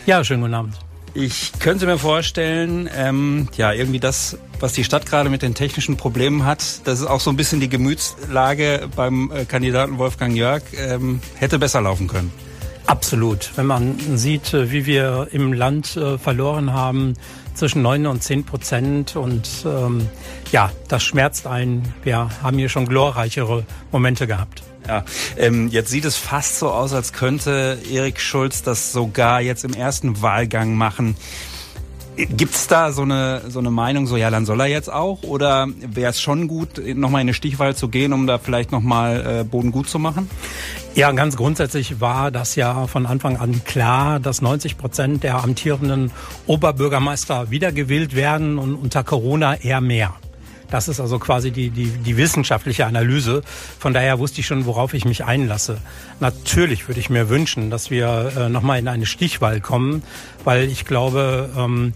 Ja, schönen guten Abend. Ich könnte mir vorstellen, ähm, ja, irgendwie das, was die Stadt gerade mit den technischen Problemen hat, das ist auch so ein bisschen die Gemütslage beim äh, Kandidaten Wolfgang Jörg, ähm, hätte besser laufen können. Absolut. Wenn man sieht, äh, wie wir im Land äh, verloren haben, zwischen 9 und 10 Prozent. Und ähm, ja, das schmerzt einen. Wir haben hier schon glorreichere Momente gehabt. Ja, ähm, jetzt sieht es fast so aus, als könnte Erik Schulz das sogar jetzt im ersten Wahlgang machen. Gibt es da so eine, so eine Meinung, so ja, dann soll er jetzt auch? Oder wäre es schon gut, nochmal in eine Stichwahl zu gehen, um da vielleicht nochmal äh, Boden gut zu machen? Ja, ganz grundsätzlich war das ja von Anfang an klar, dass 90 Prozent der amtierenden Oberbürgermeister wiedergewählt werden und unter Corona eher mehr. Das ist also quasi die, die, die wissenschaftliche Analyse. Von daher wusste ich schon, worauf ich mich einlasse. Natürlich würde ich mir wünschen, dass wir äh, nochmal in eine Stichwahl kommen, weil ich glaube, ähm,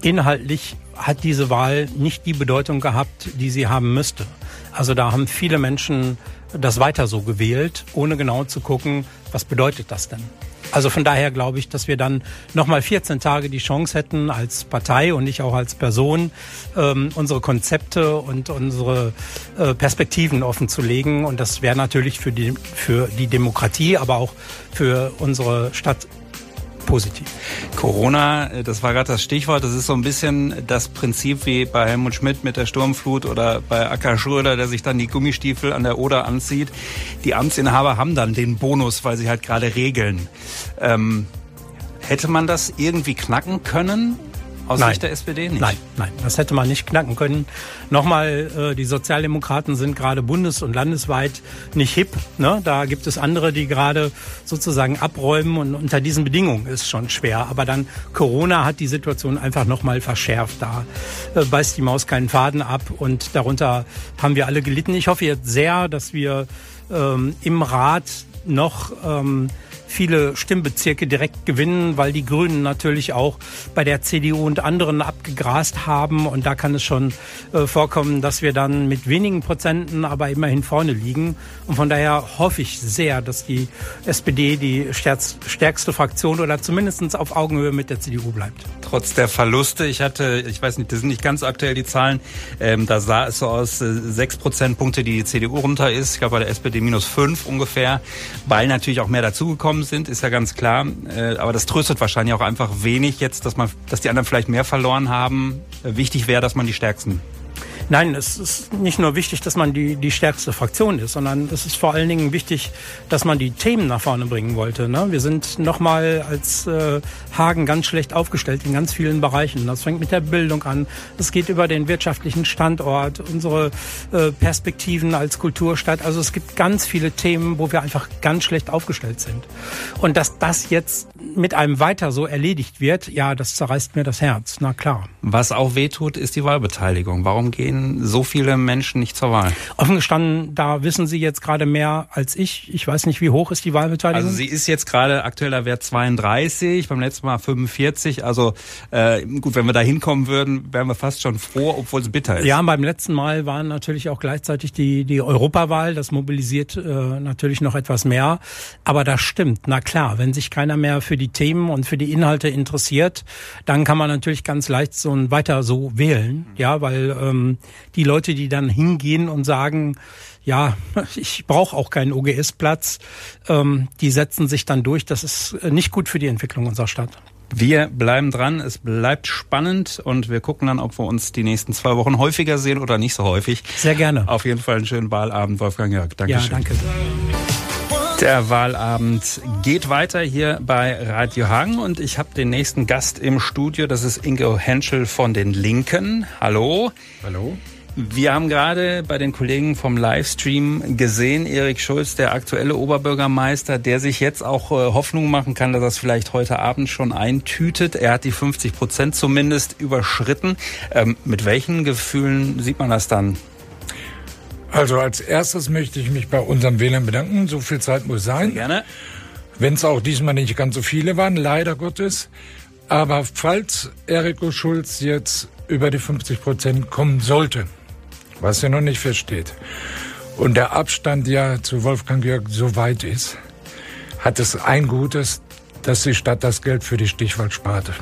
inhaltlich hat diese Wahl nicht die Bedeutung gehabt, die sie haben müsste. Also da haben viele Menschen das weiter so gewählt, ohne genau zu gucken, was bedeutet das denn. Also von daher glaube ich, dass wir dann nochmal 14 Tage die Chance hätten, als Partei und nicht auch als Person, ähm, unsere Konzepte und unsere äh, Perspektiven offen zu legen. Und das wäre natürlich für die, für die Demokratie, aber auch für unsere Stadt positiv. Corona, äh, das war gerade das Stichwort. Das ist so ein bisschen das Prinzip wie bei Helmut Schmidt mit der Sturmflut oder bei Acker Schröder, der sich dann die Gummistiefel an der Oder anzieht. Die Amtsinhaber haben dann den Bonus, weil sie halt gerade regeln. Ähm, hätte man das irgendwie knacken können? Aus Nein. Sicht der SPD nicht? Nein, nein, das hätte man nicht knacken können. Nochmal, äh, die Sozialdemokraten sind gerade bundes- und landesweit nicht hip. Ne? Da gibt es andere, die gerade sozusagen abräumen und unter diesen Bedingungen ist schon schwer. Aber dann Corona hat die Situation einfach nochmal verschärft. Da äh, beißt die Maus keinen Faden ab und darunter haben wir alle gelitten. Ich hoffe jetzt sehr, dass wir ähm, im Rat noch ähm, viele Stimmbezirke direkt gewinnen, weil die Grünen natürlich auch bei der CDU und anderen abgegrast haben. Und da kann es schon äh, vorkommen, dass wir dann mit wenigen Prozenten aber immerhin vorne liegen. Und von daher hoffe ich sehr, dass die SPD die stärkste Fraktion oder zumindest auf Augenhöhe mit der CDU bleibt. Trotz der Verluste, ich hatte, ich weiß nicht, das sind nicht ganz aktuell die Zahlen, ähm, da sah es so aus, äh, sechs Prozentpunkte, die die CDU runter ist. Ich glaube bei der SPD minus fünf ungefähr, weil natürlich auch mehr dazugekommen sind, ist ja ganz klar. Äh, aber das tröstet wahrscheinlich auch einfach wenig jetzt, dass man, dass die anderen vielleicht mehr verloren haben. Äh, wichtig wäre, dass man die Stärksten Nein, es ist nicht nur wichtig, dass man die, die stärkste Fraktion ist, sondern es ist vor allen Dingen wichtig, dass man die Themen nach vorne bringen wollte. Ne? Wir sind nochmal als äh, Hagen ganz schlecht aufgestellt in ganz vielen Bereichen. Das fängt mit der Bildung an. Es geht über den wirtschaftlichen Standort, unsere äh, Perspektiven als Kulturstadt. Also es gibt ganz viele Themen, wo wir einfach ganz schlecht aufgestellt sind. Und dass das jetzt mit einem weiter so erledigt wird, ja, das zerreißt mir das Herz. Na klar. Was auch wehtut, ist die Wahlbeteiligung. Warum gehen so viele Menschen nicht zur Wahl? Offen gestanden, da wissen Sie jetzt gerade mehr als ich. Ich weiß nicht, wie hoch ist die Wahlbeteiligung? Also sie ist jetzt gerade aktueller Wert 32, beim letzten Mal 45. Also äh, gut, wenn wir da hinkommen würden, wären wir fast schon froh, obwohl es bitter ist. Ja, beim letzten Mal waren natürlich auch gleichzeitig die, die Europawahl. Das mobilisiert äh, natürlich noch etwas mehr. Aber das stimmt. Na klar, wenn sich keiner mehr für die Themen und für die Inhalte interessiert, dann kann man natürlich ganz leicht so ein weiter so wählen. Ja, weil ähm, die Leute, die dann hingehen und sagen, ja, ich brauche auch keinen OGS-Platz, ähm, die setzen sich dann durch. Das ist nicht gut für die Entwicklung unserer Stadt. Wir bleiben dran, es bleibt spannend und wir gucken dann, ob wir uns die nächsten zwei Wochen häufiger sehen oder nicht so häufig. Sehr gerne. Auf jeden Fall einen schönen Wahlabend, Wolfgang Jörg. Dankeschön. Ja, danke. Der Wahlabend geht weiter hier bei Radio Hang und ich habe den nächsten Gast im Studio. Das ist Ingo Henschel von den Linken. Hallo. Hallo. Wir haben gerade bei den Kollegen vom Livestream gesehen, Erik Schulz, der aktuelle Oberbürgermeister, der sich jetzt auch äh, Hoffnung machen kann, dass er es vielleicht heute Abend schon eintütet. Er hat die 50 Prozent zumindest überschritten. Ähm, mit welchen Gefühlen sieht man das dann? Also als erstes möchte ich mich bei unseren Wählern bedanken. So viel Zeit muss sein. Sehr gerne. Wenn es auch diesmal nicht ganz so viele waren, leider Gottes. Aber falls Eriko Schulz jetzt über die 50 Prozent kommen sollte, was ja noch nicht feststeht, und der Abstand ja zu Wolfgang Jörg so weit ist, hat es ein Gutes, dass die Stadt das Geld für die Stichwahl sparte.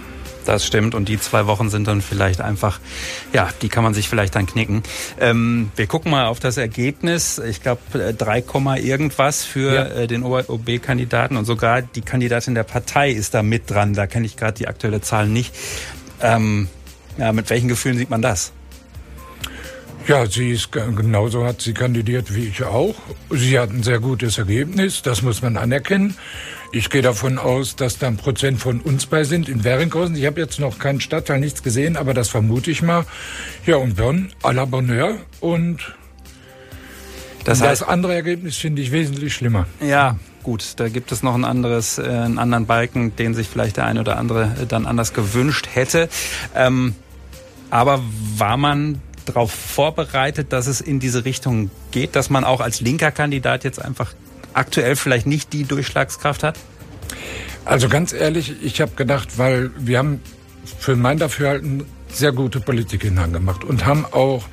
Das stimmt und die zwei Wochen sind dann vielleicht einfach, ja, die kann man sich vielleicht dann knicken. Ähm, wir gucken mal auf das Ergebnis. Ich glaube 3, irgendwas für Ja. äh, den OB-Kandidaten und sogar die Kandidatin der Partei ist da mit dran. Da kenne ich gerade die aktuelle Zahl nicht. Ähm, ja, mit welchen Gefühlen sieht man das? Ja, sie ist ge- genauso hat sie kandidiert wie ich auch. Sie hat ein sehr gutes Ergebnis, das muss man anerkennen. Ich gehe davon aus, dass da ein Prozent von uns bei sind in Weringhausen. Ich habe jetzt noch keinen Stadtteil, nichts gesehen, aber das vermute ich mal. Ja, und Bonn, à la Bonheur. Und Das das, heißt- andere Ergebnis finde ich wesentlich schlimmer. Ja, gut, da gibt es noch ein anderes, äh, einen anderen Balken, den sich vielleicht der eine oder andere äh, dann anders gewünscht hätte. Ähm, aber war man darauf vorbereitet, dass es in diese Richtung geht, dass man auch als linker Kandidat jetzt einfach aktuell vielleicht nicht die Durchschlagskraft hat? Also ganz ehrlich, ich habe gedacht, weil wir haben für mein Dafürhalten sehr gute Politik in Hagen gemacht und haben auch,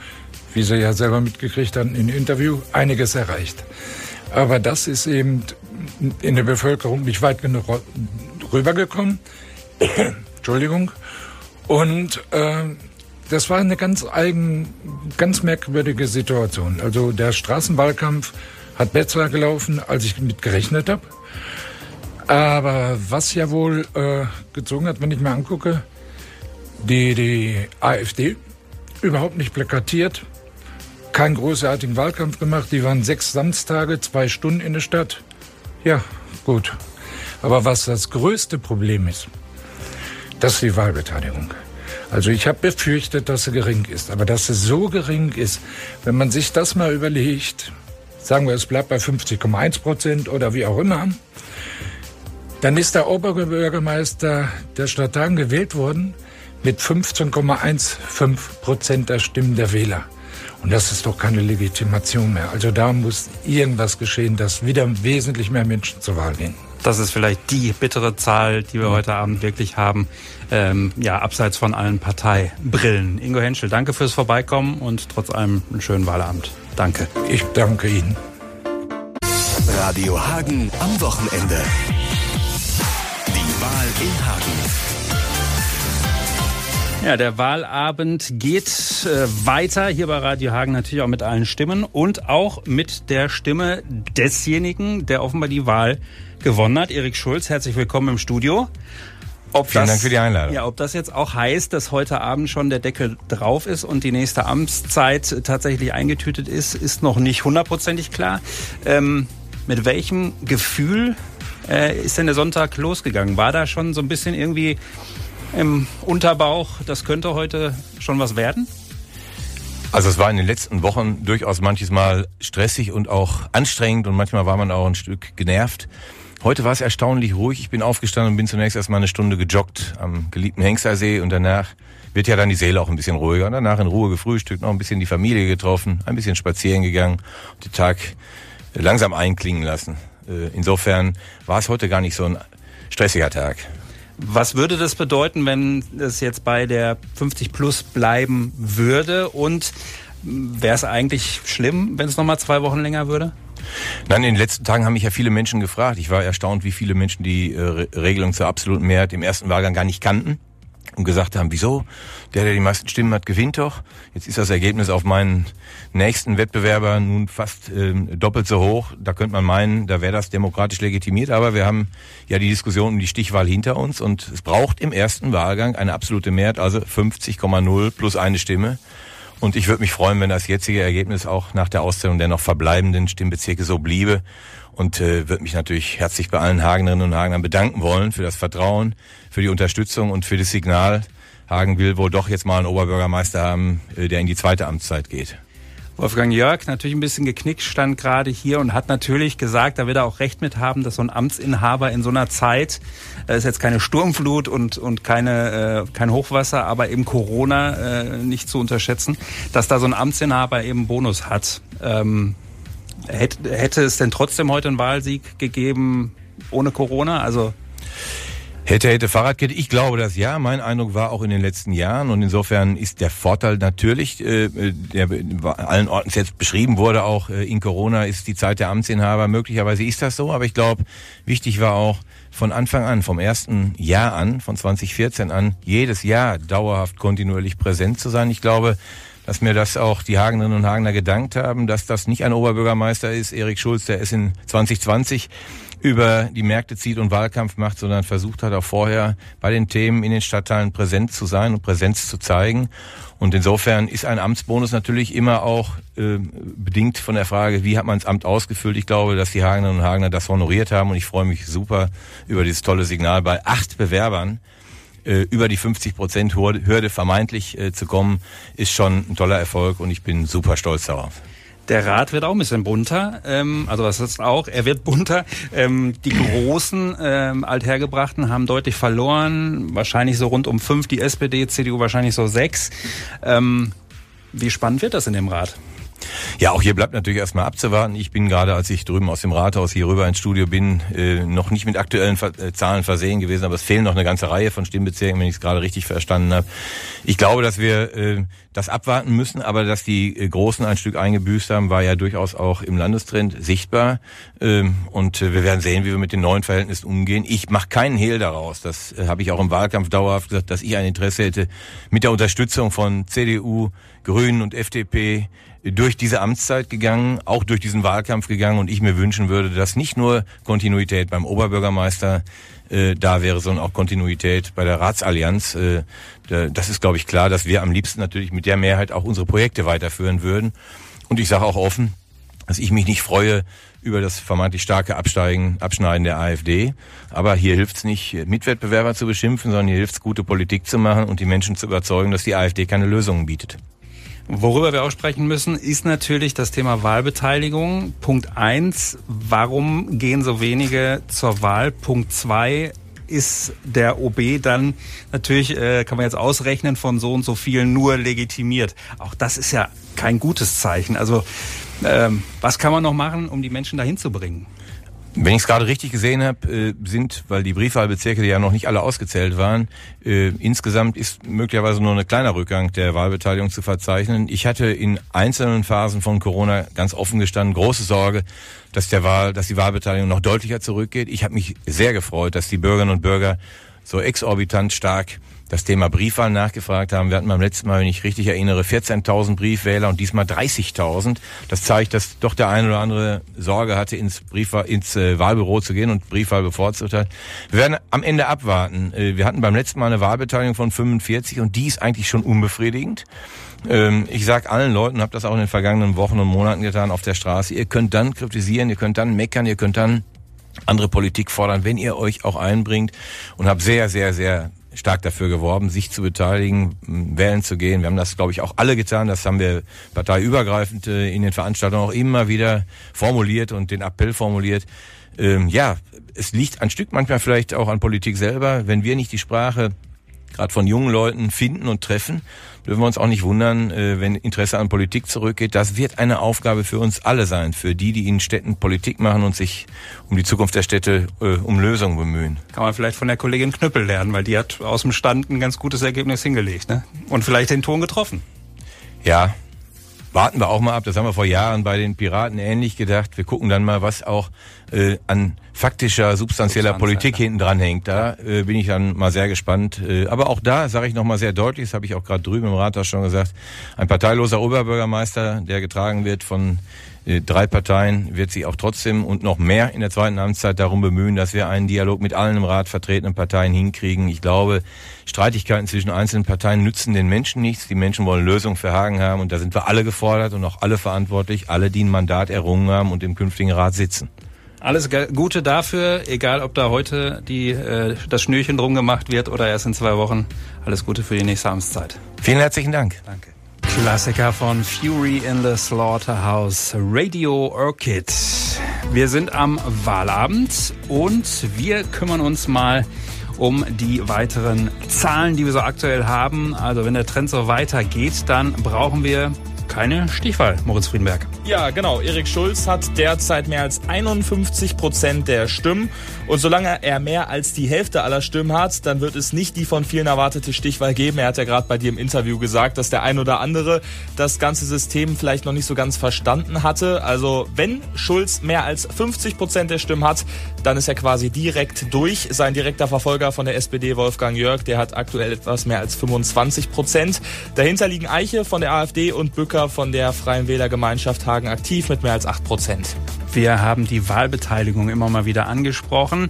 wie Sie ja selber mitgekriegt haben, in Interview einiges erreicht. Aber das ist eben in der Bevölkerung nicht weit genug rübergekommen. Entschuldigung. Und äh, das war eine ganz eigen, ganz merkwürdige Situation. Also der Straßenwahlkampf hat besser gelaufen, als ich mit gerechnet habe. Aber was ja wohl äh, gezogen hat, wenn ich mir angucke, die, die AfD überhaupt nicht plakatiert, keinen großartigen Wahlkampf gemacht. Die waren sechs Samstage, zwei Stunden in der Stadt. Ja, gut. Aber was das größte Problem ist, das ist die Wahlbeteiligung. Also ich habe befürchtet, dass sie gering ist. Aber dass sie so gering ist, wenn man sich das mal überlegt, sagen wir, es bleibt bei 50,1 Prozent oder wie auch immer, dann ist der Oberbürgermeister der Stadt Hagen gewählt worden mit 15,15 Prozent der Stimmen der Wähler. Und das ist doch keine Legitimation mehr. Also da muss irgendwas geschehen, dass wieder wesentlich mehr Menschen zur Wahl gehen. Das ist vielleicht die bittere Zahl, die wir heute Abend wirklich haben. Ähm, ja, abseits von allen Parteibrillen. Ingo Henschel, danke fürs Vorbeikommen und trotz allem einen schönen Wahlabend. Danke. Ich danke Ihnen. Radio Hagen am Wochenende. Die Wahl in Hagen. Ja, der Wahlabend geht äh, weiter hier bei Radio Hagen natürlich auch mit allen Stimmen und auch mit der Stimme desjenigen, der offenbar die Wahl gewonnen hat. Erik Schulz, herzlich willkommen im Studio. Ob Vielen das, Dank für die Einladung. Ja, ob das jetzt auch heißt, dass heute Abend schon der Deckel drauf ist und die nächste Amtszeit tatsächlich eingetütet ist, ist noch nicht hundertprozentig klar. Ähm, mit welchem Gefühl äh, ist denn der Sonntag losgegangen? War da schon so ein bisschen irgendwie im Unterbauch, das könnte heute schon was werden? Also es war in den letzten Wochen durchaus manches Mal stressig und auch anstrengend und manchmal war man auch ein Stück genervt. Heute war es erstaunlich ruhig. Ich bin aufgestanden und bin zunächst erstmal eine Stunde gejoggt am geliebten Hengstersee und danach wird ja dann die Seele auch ein bisschen ruhiger. Und danach in Ruhe gefrühstückt, noch ein bisschen die Familie getroffen, ein bisschen spazieren gegangen und den Tag langsam einklingen lassen. Äh, insofern war es heute gar nicht so ein stressiger Tag. Was würde das bedeuten, wenn es jetzt bei der 50 Plus bleiben würde? Und wäre es eigentlich schlimm, wenn es nochmal zwei Wochen länger würde? Nein, in den letzten Tagen haben mich ja viele Menschen gefragt. Ich war erstaunt, wie viele Menschen die äh, Regelung zur absoluten Mehrheit im ersten Wahlgang gar nicht kannten und gesagt haben, wieso? Der, der die meisten Stimmen hat, gewinnt doch. Jetzt ist das Ergebnis auf meinen nächsten Wettbewerber nun fast ähm, doppelt so hoch. Da könnte man meinen, da wäre das demokratisch legitimiert. Aber wir haben ja die Diskussion um die Stichwahl hinter uns und es braucht im ersten Wahlgang eine absolute Mehrheit, also 50,0 plus eine Stimme. Und ich würde mich freuen, wenn das jetzige Ergebnis auch nach der Auszählung der noch verbleibenden Stimmbezirke so bliebe und äh, würde mich natürlich herzlich bei allen Hagenerinnen und Hagenern bedanken wollen für das Vertrauen, für die Unterstützung und für das Signal. Hagen will wohl doch jetzt mal einen Oberbürgermeister haben, äh, der in die zweite Amtszeit geht. Wolfgang Jörg, natürlich ein bisschen geknickt, stand gerade hier und hat natürlich gesagt, da wird er auch recht mit haben, dass so ein Amtsinhaber in so einer Zeit, äh, ist jetzt keine Sturmflut und, und keine, äh, kein Hochwasser, aber eben Corona äh, nicht zu unterschätzen, dass da so ein Amtsinhaber eben Bonus hat. Ähm, Hätte, hätte es denn trotzdem heute einen Wahlsieg gegeben ohne Corona? Also Hätte, hätte Fahrradkette. Ich glaube das ja. Mein Eindruck war auch in den letzten Jahren und insofern ist der Vorteil natürlich, äh, der allen Orten jetzt beschrieben wurde, auch äh, in Corona ist die Zeit der Amtsinhaber. Möglicherweise ist das so, aber ich glaube, wichtig war auch von Anfang an, vom ersten Jahr an, von 2014 an, jedes Jahr dauerhaft kontinuierlich präsent zu sein. Ich glaube, dass mir das auch die Hagenerinnen und Hagener gedankt haben, dass das nicht ein Oberbürgermeister ist, Erik Schulz, der ist in 2020 über die Märkte zieht und Wahlkampf macht, sondern versucht hat auch vorher bei den Themen in den Stadtteilen präsent zu sein und Präsenz zu zeigen. Und insofern ist ein Amtsbonus natürlich immer auch äh, bedingt von der Frage, wie hat man das Amt ausgefüllt. Ich glaube, dass die Hagenerinnen und Hagener das honoriert haben und ich freue mich super über dieses tolle Signal bei acht Bewerbern äh, über die 50 Prozent Hürde vermeintlich äh, zu kommen, ist schon ein toller Erfolg und ich bin super stolz darauf. Der Rat wird auch ein bisschen bunter. Ähm, also was ist auch? Er wird bunter. Ähm, die großen ähm, Althergebrachten haben deutlich verloren. Wahrscheinlich so rund um fünf. Die SPD, CDU wahrscheinlich so sechs. Ähm, wie spannend wird das in dem Rat? Ja, auch hier bleibt natürlich erstmal abzuwarten. Ich bin gerade, als ich drüben aus dem Rathaus hier rüber ins Studio bin, äh, noch nicht mit aktuellen äh, Zahlen versehen gewesen, aber es fehlen noch eine ganze Reihe von Stimmbezirken, wenn ich es gerade richtig verstanden habe. Ich glaube, dass wir äh, das abwarten müssen, aber dass die Großen ein Stück eingebüßt haben, war ja durchaus auch im Landestrend sichtbar. Ähm, und wir werden sehen, wie wir mit den neuen Verhältnissen umgehen. Ich mache keinen Hehl daraus. Das habe ich auch im Wahlkampf dauerhaft gesagt, dass ich ein Interesse hätte, mit der Unterstützung von CDU, Grünen und FDP durch diese Amtszeit gegangen, auch durch diesen Wahlkampf gegangen und ich mir wünschen würde, dass nicht nur Kontinuität beim Oberbürgermeister äh, da wäre, sondern auch Kontinuität bei der Ratsallianz. Äh, das ist, glaube ich, klar, dass wir am liebsten natürlich mit der Mehrheit auch unsere Projekte weiterführen würden. Und ich sage auch offen, dass ich mich nicht freue über das vermeintlich starke Absteigen, Abschneiden der AfD. Aber hier hilft es nicht, Mitwettbewerber zu beschimpfen, sondern hier hilft es, gute Politik zu machen und die Menschen zu überzeugen, dass die AfD keine Lösungen bietet. Worüber wir auch sprechen müssen, ist natürlich das Thema Wahlbeteiligung. Punkt eins: warum gehen so wenige zur Wahl? Punkt zwei: ist der OB dann natürlich, äh, kann man jetzt ausrechnen, von so und so vielen nur legitimiert. Auch das ist ja kein gutes Zeichen. Also ähm, was kann man noch machen, um die Menschen dahin zu bringen? Wenn ich es gerade richtig gesehen habe, äh, sind, weil die Briefwahlbezirke ja noch nicht alle ausgezählt waren, äh, insgesamt ist möglicherweise nur ein kleiner Rückgang der Wahlbeteiligung zu verzeichnen. Ich hatte in einzelnen Phasen von Corona ganz offen gestanden große Sorge, dass der Wahl, dass die Wahlbeteiligung noch deutlicher zurückgeht. Ich habe mich sehr gefreut, dass die Bürgerinnen und Bürger so exorbitant stark das Thema Briefwahl nachgefragt haben. Wir hatten beim letzten Mal, wenn ich richtig erinnere, 14.000 Briefwähler und diesmal 30.000. Das zeigt, dass doch der eine oder andere Sorge hatte, ins, Briefwahl, ins äh, Wahlbüro zu gehen und Briefwahl bevorzugt hat. Wir werden am Ende abwarten. Äh, wir hatten beim letzten Mal eine Wahlbeteiligung von 45 und die ist eigentlich schon unbefriedigend. Ähm, ich sage allen Leuten, habe das auch in den vergangenen Wochen und Monaten getan auf der Straße, ihr könnt dann kritisieren, ihr könnt dann meckern, ihr könnt dann andere Politik fordern, wenn ihr euch auch einbringt und habe sehr, sehr, sehr stark dafür geworben, sich zu beteiligen, wählen zu gehen. Wir haben das, glaube ich, auch alle getan. Das haben wir parteiübergreifend äh, in den Veranstaltungen auch immer wieder formuliert und den Appell formuliert. Ähm, ja, es liegt ein Stück manchmal vielleicht auch an Politik selber. Wenn wir nicht die Sprache gerade von jungen Leuten finden und treffen, dürfen wir uns auch nicht wundern, äh, wenn Interesse an Politik zurückgeht. Das wird eine Aufgabe für uns alle sein, für die, die in Städten Politik machen und sich um die Zukunft der Städte äh, um Lösungen bemühen. Kann man vielleicht von der Kollegin Knüppel lernen, weil die hat aus dem Stand ein ganz gutes Ergebnis hingelegt ne? und vielleicht den Ton getroffen. Ja, warten wir auch mal ab. Das haben wir vor Jahren bei den Piraten ähnlich gedacht. Wir gucken dann mal, was auch äh, an faktischer, substanzieller Substanz, Politik ja. hinten dran hängt. Da äh, bin ich dann mal sehr gespannt. Äh, aber auch da sage ich noch mal sehr deutlich, das habe ich auch gerade drüben im Rathaus schon gesagt, ein parteiloser Oberbürgermeister, der getragen wird von drei Parteien wird sich auch trotzdem und noch mehr in der zweiten Amtszeit darum bemühen, dass wir einen Dialog mit allen im Rat vertretenen Parteien hinkriegen. Ich glaube, Streitigkeiten zwischen einzelnen Parteien nützen den Menschen nichts. Die Menschen wollen Lösungen für Hagen haben und da sind wir alle gefordert und auch alle verantwortlich, alle, die ein Mandat errungen haben und im künftigen Rat sitzen. Alles Gute dafür, egal ob da heute die, äh, das Schnürchen drum gemacht wird oder erst in zwei Wochen. Alles Gute für die nächste Amtszeit. Vielen herzlichen Dank. Danke. Klassiker von Fury in the Slaughterhouse, Radio Orchid. Wir sind am Wahlabend und wir kümmern uns mal um die weiteren Zahlen, die wir so aktuell haben. Also wenn der Trend so weitergeht, dann brauchen wir keine Stichwahl, Moritz Friedenberg. Ja, genau. Erik Schulz hat derzeit mehr als 51 Prozent der Stimmen. Und solange er mehr als die Hälfte aller Stimmen hat, dann wird es nicht die von vielen erwartete Stichwahl geben. Er hat ja gerade bei dir im Interview gesagt, dass der ein oder andere das ganze System vielleicht noch nicht so ganz verstanden hatte. Also wenn Schulz mehr als 50 Prozent der Stimmen hat, dann ist er quasi direkt durch. Sein direkter Verfolger von der SPD, Wolfgang Jörg, der hat aktuell etwas mehr als 25 Prozent. Dahinter liegen Eiche von der AfD und Bücker von der Freien Wählergemeinschaft Hagen aktiv mit mehr als 8 Prozent. Wir haben die Wahlbeteiligung immer mal wieder angesprochen.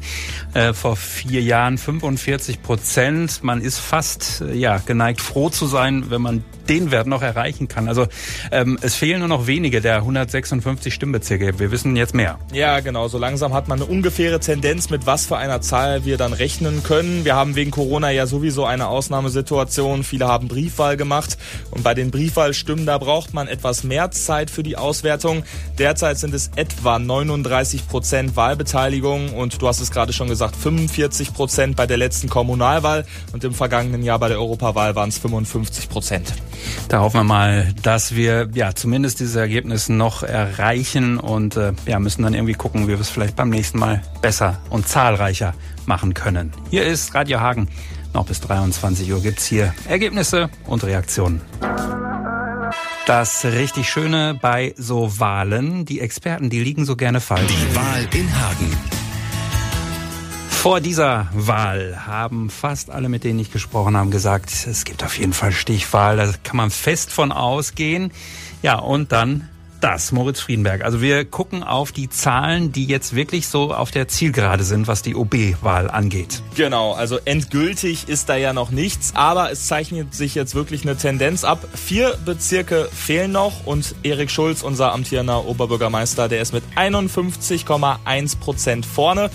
Äh, vor vier Jahren 45 Prozent. Man ist fast äh, ja geneigt, froh zu sein, wenn man den Wert noch erreichen kann. Also ähm, es fehlen nur noch wenige der 156 Stimmbezirke. Wir wissen jetzt mehr. Ja, genau. So langsam hat man eine ungefähre Tendenz, mit was für einer Zahl wir dann rechnen können. Wir haben wegen Corona ja sowieso eine Ausnahmesituation. Viele haben Briefwahl gemacht und bei den Briefwahlstimmen da braucht man etwas mehr Zeit für die Auswertung. Derzeit sind es etwa 39 Prozent Wahlbeteiligung und du hast es gerade schon gesagt, 45 Prozent bei der letzten Kommunalwahl und im vergangenen Jahr bei der Europawahl waren es 55 Prozent. Da hoffen wir mal, dass wir ja zumindest dieses Ergebnis noch erreichen und äh, ja, müssen dann irgendwie gucken, wie wir es vielleicht beim nächsten Mal besser und zahlreicher machen können. Hier ist Radio Hagen. Noch bis 23 Uhr gibt's hier Ergebnisse und Reaktionen. Das richtig Schöne bei so Wahlen, die Experten, die liegen so gerne falsch. Die Wahl in Hagen. Vor dieser Wahl haben fast alle, mit denen ich gesprochen habe, gesagt, es gibt auf jeden Fall Stichwahl, da kann man fest von ausgehen. Ja, und dann das, Moritz Friedenberg. Also wir gucken auf die Zahlen, die jetzt wirklich so auf der Zielgerade sind, was die OB-Wahl angeht. Genau, also endgültig ist da ja noch nichts, aber es zeichnet sich jetzt wirklich eine Tendenz ab. Vier Bezirke fehlen noch und Erik Schulz, unser amtierender Oberbürgermeister, der ist mit 51,1 Prozent vorne.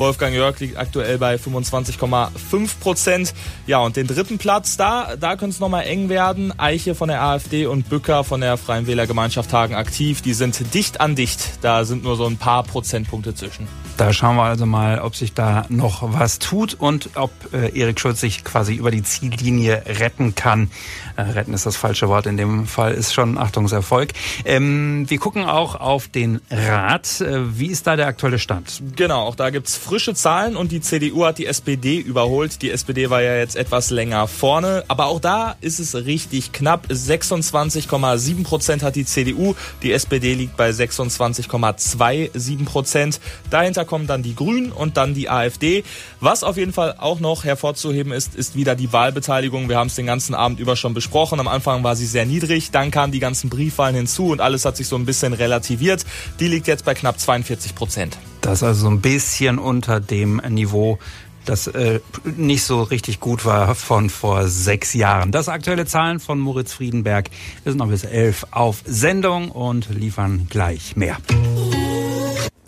Wolfgang Jörg liegt aktuell bei 25,5 Prozent. Ja, und den dritten Platz, da, da könnte es nochmal eng werden. Eiche von der AfD und Bücker von der Freien Wählergemeinschaft Hagen aktiv. Die sind dicht an dicht. Da sind nur so ein paar Prozentpunkte zwischen. Da schauen wir also mal, ob sich da noch was tut und ob äh, Erik Schulz sich quasi über die Ziellinie retten kann. Äh, retten ist das falsche Wort. In dem Fall ist schon Achtungserfolg. Ähm, wir gucken auch auf den Rat. Äh, wie ist da der aktuelle Stand? Genau, auch da gibt's frische Zahlen und die CDU hat die SPD überholt. Die SPD war ja jetzt etwas länger vorne, aber auch da ist es richtig knapp. 26,7 Prozent hat die CDU, die SPD liegt bei 26,27 Prozent. Dahinter kommen dann die Grünen und dann die AfD. Was auf jeden Fall auch noch hervorzuheben ist, ist wieder die Wahlbeteiligung. Wir haben es den ganzen Abend über schon besprochen. Am Anfang war sie sehr niedrig, dann kamen die ganzen Briefwahlen hinzu und alles hat sich so ein bisschen relativiert. Die liegt jetzt bei knapp 42 Prozent. Das ist also so ein bisschen unter dem Niveau, das äh, nicht so richtig gut war von vor sechs Jahren. Das aktuelle Zahlen von Moritz Friedenberg. Wir sind noch bis elf auf Sendung und liefern gleich mehr.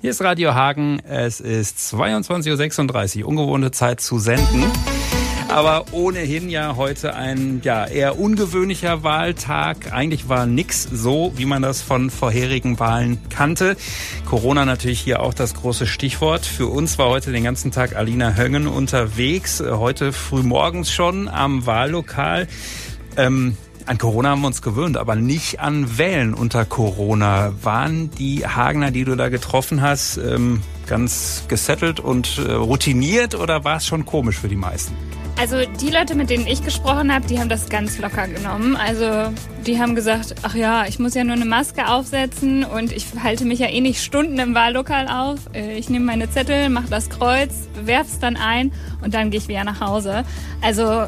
Hier ist Radio Hagen. Es ist 22.36 Uhr. Ungewohnte Zeit zu senden. Aber ohnehin ja heute ein ja, eher ungewöhnlicher Wahltag. Eigentlich war nix so, wie man das von vorherigen Wahlen kannte. Corona natürlich hier auch das große Stichwort. Für uns war heute den ganzen Tag Alina Höngen unterwegs. Heute früh morgens schon am Wahllokal. Ähm, an Corona haben wir uns gewöhnt, aber nicht an Wählen unter Corona. Waren die Hagener, die du da getroffen hast, ähm, ganz gesettelt und äh, routiniert oder war es schon komisch für die meisten? Also die Leute, mit denen ich gesprochen habe, die haben das ganz locker genommen. Also die haben gesagt, ach ja, ich muss ja nur eine Maske aufsetzen und ich halte mich ja eh nicht Stunden im Wahllokal auf. Äh, ich nehme meine Zettel, mache das Kreuz, werf's dann ein und dann gehe ich wieder nach Hause. Also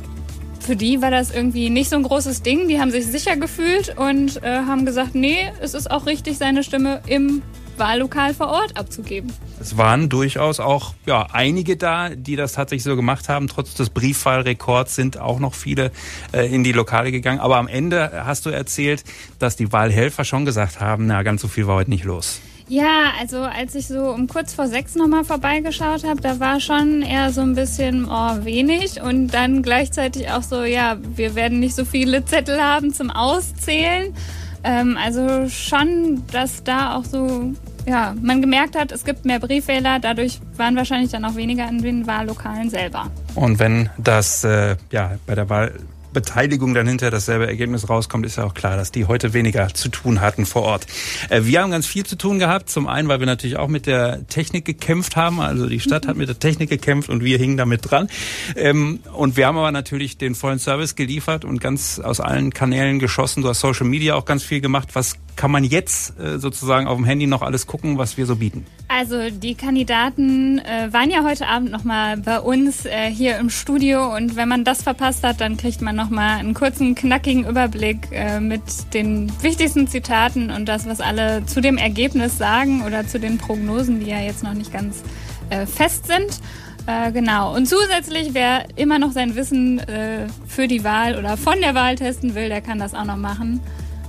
für die war das irgendwie nicht so ein großes Ding. Die haben sich sicher gefühlt und äh, haben gesagt, nee, es ist auch richtig, seine Stimme im Wahllokal vor Ort abzugeben. Es waren durchaus auch ja, einige da, die das tatsächlich so gemacht haben. Trotz des Briefwahlrekords sind auch noch viele äh, in die Lokale gegangen. Aber am Ende hast du erzählt, dass die Wahlhelfer schon gesagt haben, na, ganz so viel war heute nicht los. Ja, also als ich so um kurz vor sechs nochmal vorbeigeschaut habe, da war schon eher so ein bisschen oh, wenig und dann gleichzeitig auch so, ja, wir werden nicht so viele Zettel haben zum Auszählen. Ähm, also schon, dass da auch so, ja, man gemerkt hat, es gibt mehr Briefwähler, dadurch waren wahrscheinlich dann auch weniger in den Wahllokalen selber. Und wenn das äh, ja bei der Wahl Beteiligung dann hinterher dasselbe Ergebnis rauskommt, ist ja auch klar, dass die heute weniger zu tun hatten vor Ort. Äh, wir haben ganz viel zu tun gehabt. Zum einen, weil wir natürlich auch mit der Technik gekämpft haben. Also die Stadt hat mit der Technik gekämpft und wir hingen damit dran. Ähm, und wir haben aber natürlich den vollen Service geliefert und ganz aus allen Kanälen geschossen. Du hast Social Media auch ganz viel gemacht. Was kann man jetzt äh, sozusagen auf dem Handy noch alles gucken, was wir so bieten? Also die Kandidaten äh, waren ja heute Abend nochmal bei uns hier im Studio und wenn man das verpasst hat, dann kriegt man nochmal einen kurzen, knackigen Überblick äh, mit den wichtigsten Zitaten und das, was alle zu dem Ergebnis sagen oder zu den Prognosen, die ja jetzt noch nicht ganz äh, fest sind. Äh, genau. Und zusätzlich, wer immer noch sein Wissen äh, für die Wahl oder von der Wahl testen will, der kann das auch noch machen.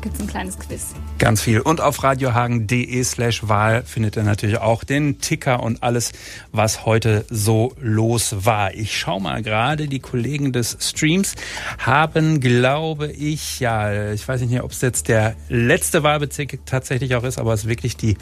Gibt es ein kleines Quiz. Ganz viel. Und auf radiohagen.de slash Wahl findet ihr natürlich auch den Ticker und alles, was heute so los war. Ich schau mal gerade, die Kollegen des Streams haben, glaube ich, ja, ich weiß nicht, ob es jetzt der letzte Wahlbezirk tatsächlich auch ist, aber es ist wirklich die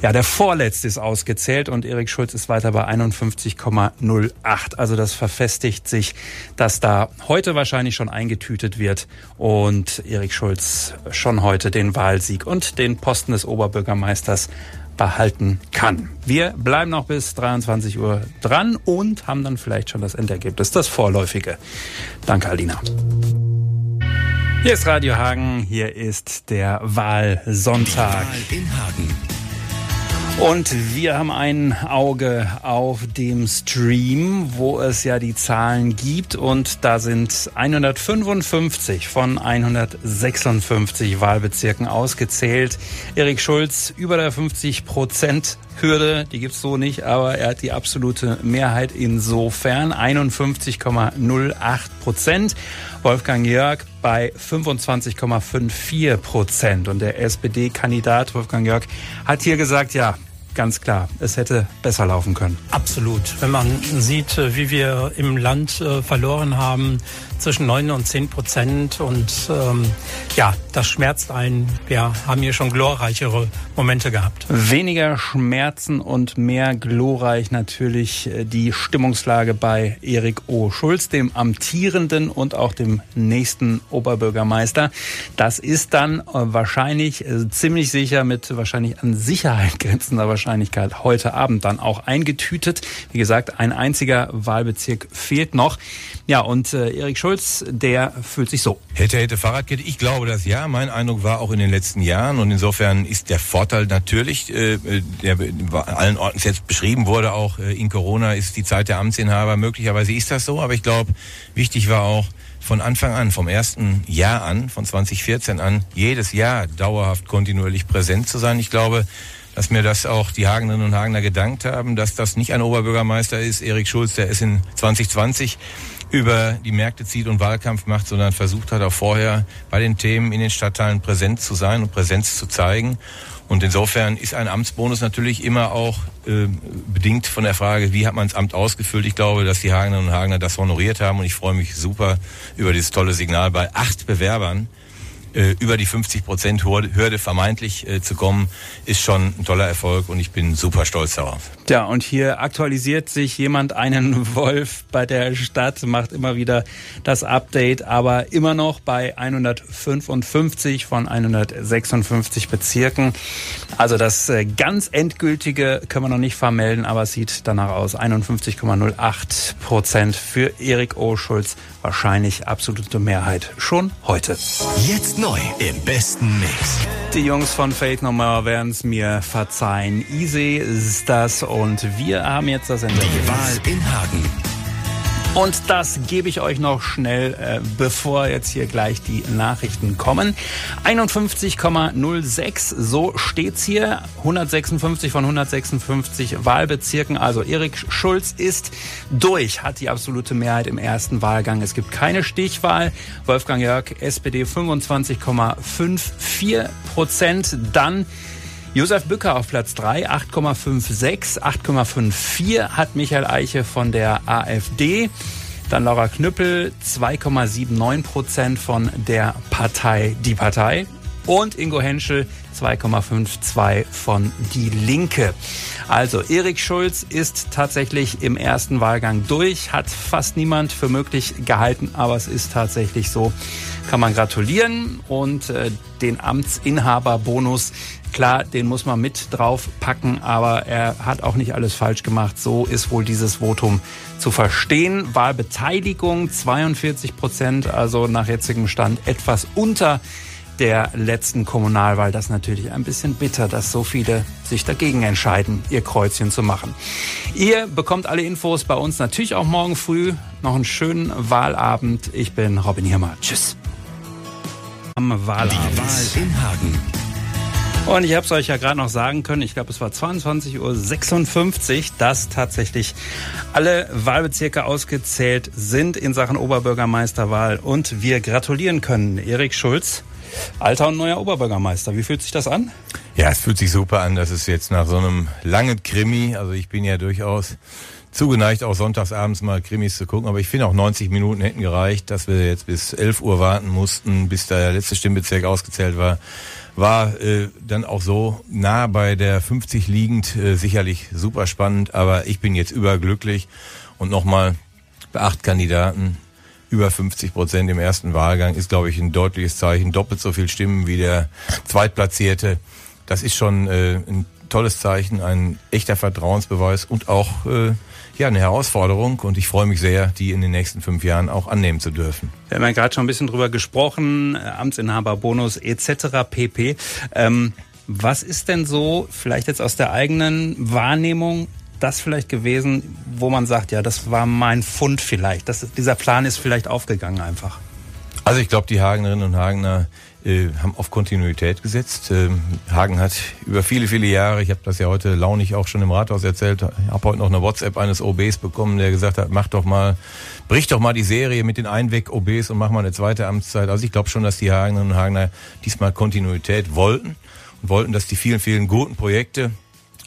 Ja, der vorletzte ist ausgezählt und Erik Schulz ist weiter bei 51,08. Also das verfestigt sich, dass da heute wahrscheinlich schon eingetütet wird und Erik Schulz schon heute den Wahlsieg und den Posten des Oberbürgermeisters behalten kann. Wir bleiben noch bis 23 Uhr dran und haben dann vielleicht schon das Endergebnis, das vorläufige. Danke, Alina. Hier ist Radio Hagen, hier ist der Wahlsonntag. Wahl in Hagen. Und wir haben ein Auge auf dem Stream, wo es ja die Zahlen gibt. Und da sind 155 von 156 Wahlbezirken ausgezählt. Erik Schulz über der 50 Prozent Hürde, die gibt's so nicht, aber er hat die absolute Mehrheit insofern 51,08 Prozent. Wolfgang Jörg bei 25,54 Prozent. Und der SPD-Kandidat Wolfgang Jörg hat hier gesagt, ja, ganz klar, es hätte besser laufen können. Absolut. Wenn man sieht, äh, wie wir im Land äh, verloren haben, zwischen 9 und 10 Prozent. Und ähm, ja, das schmerzt einen. Wir haben hier schon glorreichere Momente gehabt. Weniger Schmerzen und mehr glorreich natürlich äh, die Stimmungslage bei Erik O. Schulz, dem amtierenden und auch dem nächsten Oberbürgermeister. Das ist dann wahrscheinlich ziemlich sicher mit wahrscheinlich an Sicherheit grenzender Wahrscheinlichkeit heute Abend dann auch eingetütet. Wie gesagt, ein einziger Wahlbezirk fehlt noch. Ja, und äh, Erik Schulz, der fühlt sich so. Hätte, hätte Fahrradkette. Ich glaube das ja. Mein Eindruck war auch in den letzten Jahren und insofern ist der Vorteil natürlich, äh, der allen Orten jetzt beschrieben wurde, auch äh, in Corona ist die Zeit der Amtsinhaber. Möglicherweise ist das so, aber ich glaube, wichtig war auch, von Anfang an, vom ersten Jahr an, von 2014 an, jedes Jahr dauerhaft kontinuierlich präsent zu sein. Ich glaube, dass mir das auch die Hagenerinnen und Hagener gedankt haben, dass das nicht ein Oberbürgermeister ist, Erik Schulz, der ist in 2020 über die Märkte zieht und Wahlkampf macht, sondern versucht hat auch vorher bei den Themen in den Stadtteilen präsent zu sein und Präsenz zu zeigen. Und insofern ist ein Amtsbonus natürlich immer auch äh, bedingt von der Frage, wie hat man das Amt ausgefüllt. Ich glaube, dass die Hagenerinnen und Hagener das honoriert haben und ich freue mich super über dieses tolle Signal bei acht Bewerbern äh, über die 50 Prozent Hürde vermeintlich äh, zu kommen, ist schon ein toller Erfolg und ich bin super stolz darauf. Ja, und hier aktualisiert sich jemand einen Wolf bei der Stadt, macht immer wieder das Update, aber immer noch bei 155 von 156 Bezirken. Also das äh, ganz endgültige können wir noch nicht vermelden, aber es sieht danach aus. 51,08 Prozent für Erik O. Schulz. Wahrscheinlich absolute Mehrheit schon heute. Jetzt neu im besten Mix. Die Jungs von Fate No More werden es mir verzeihen. Easy ist das und wir haben jetzt das Ende. Die Wahl in Hagen. Und das gebe ich euch noch schnell, äh, bevor jetzt hier gleich die Nachrichten kommen. 51,06, so steht's hier. 156 von 156 Wahlbezirken. Also Erik Schulz ist durch, hat die absolute Mehrheit im ersten Wahlgang. Es gibt keine Stichwahl. Wolfgang Jörg, SPD 25,54 Prozent. Dann Josef Bücker auf Platz 3, 8,56. 8,54 hat Michael Eiche von der AfD. Dann Laura Knüppel, 2,79 Prozent von der Partei Die Partei. Und Ingo Henschel, 2,52 von Die Linke. Also Erik Schulz ist tatsächlich im ersten Wahlgang durch, hat fast niemand für möglich gehalten, aber es ist tatsächlich so. Kann man gratulieren und äh, den Amtsinhaberbonus Klar, den muss man mit drauf packen, aber er hat auch nicht alles falsch gemacht. So ist wohl dieses Votum zu verstehen. Wahlbeteiligung 42 Prozent, also nach jetzigem Stand etwas unter der letzten Kommunalwahl. Das ist natürlich ein bisschen bitter, dass so viele sich dagegen entscheiden, ihr Kreuzchen zu machen. Ihr bekommt alle Infos bei uns natürlich auch morgen früh. Noch einen schönen Wahlabend. Ich bin Robin Hirmer. Tschüss. Am Wahlabend. Die Wahl in Hagen. Und ich habe es euch ja gerade noch sagen können, ich glaube es war 22.56 Uhr, dass tatsächlich alle Wahlbezirke ausgezählt sind in Sachen Oberbürgermeisterwahl und wir gratulieren können. Erik Schulz, alter und neuer Oberbürgermeister. Wie fühlt sich das an? Ja, es fühlt sich super an, dass es jetzt nach so einem langen Krimi, also ich bin ja durchaus zugeneigt, auch sonntagsabends mal Krimis zu gucken. Aber ich finde auch 90 Minuten hätten gereicht, dass wir jetzt bis 11 Uhr warten mussten, bis der letzte Stimmbezirk ausgezählt war. War äh, dann auch so nah bei der 50 liegend, äh, sicherlich super spannend. Aber ich bin jetzt überglücklich. Und nochmal, bei acht Kandidaten, über 50 Prozent im ersten Wahlgang ist, glaube ich, ein deutliches Zeichen. Doppelt so viel Stimmen wie der Zweitplatzierte. Das ist schon äh, ein tolles Zeichen, ein echter Vertrauensbeweis und auch äh, ja eine Herausforderung. Und ich freue mich sehr, die in den nächsten fünf Jahren auch annehmen zu dürfen. Wir haben ja gerade schon ein bisschen drüber gesprochen, äh, Amtsinhaber, Bonus etc. pp. Ähm, was ist denn so, vielleicht jetzt aus der eigenen Wahrnehmung, das vielleicht gewesen, wo man sagt, ja, das war mein Fund vielleicht. Das, dieser Plan ist vielleicht aufgegangen einfach. Also ich glaube, die Hagenerinnen und Hagener äh, haben auf Kontinuität gesetzt. Ähm, Hagen hat über viele, viele Jahre, ich habe das ja heute launig auch schon im Rathaus erzählt, habe heute noch eine WhatsApp eines OBs bekommen, der gesagt hat, mach doch mal, brich doch mal die Serie mit den Einweg-OBs und mach mal eine zweite Amtszeit. Also ich glaube schon, dass die Hagenerinnen und Hagener diesmal Kontinuität wollten und wollten, dass die vielen, vielen guten Projekte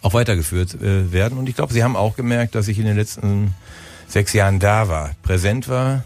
auch weitergeführt äh, werden. Und ich glaube, sie haben auch gemerkt, dass ich in den letzten sechs Jahren da war, präsent war.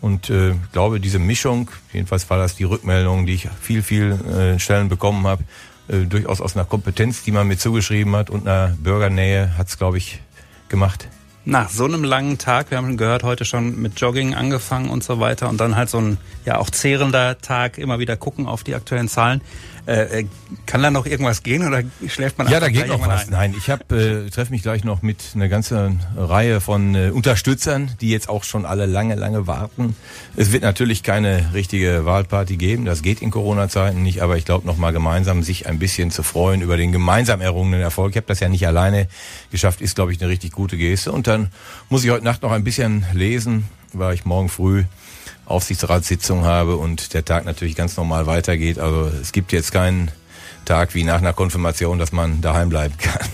Und äh, glaube, diese Mischung, jedenfalls war das die Rückmeldung, die ich viel, viel äh, Stellen bekommen habe, äh, durchaus aus einer Kompetenz, die man mir zugeschrieben hat und einer Bürgernähe, hat's glaube ich, gemacht. Nach so einem langen Tag, wir haben gehört, heute schon mit Jogging angefangen und so weiter und dann halt so ein ja auch zehrender Tag, immer wieder gucken auf die aktuellen Zahlen. Äh, äh, kann da noch irgendwas gehen oder schläft man Ja, da geht noch was. Ein? Nein, ich habe äh, treffe mich gleich noch mit einer ganzen Reihe von äh, Unterstützern, die jetzt auch schon alle lange, lange warten. Es wird natürlich keine richtige Wahlparty geben, das geht in Corona-Zeiten nicht, aber ich glaube noch mal gemeinsam sich ein bisschen zu freuen über den gemeinsam errungenen Erfolg. Ich habe das ja nicht alleine geschafft, ist glaube ich eine richtig gute Geste. Und dann muss ich heute Nacht noch ein bisschen lesen, weil ich morgen früh Aufsichtsratssitzung habe und der Tag natürlich ganz normal weitergeht. Also es gibt jetzt keinen Tag wie nach einer Konfirmation, dass man daheim bleiben kann.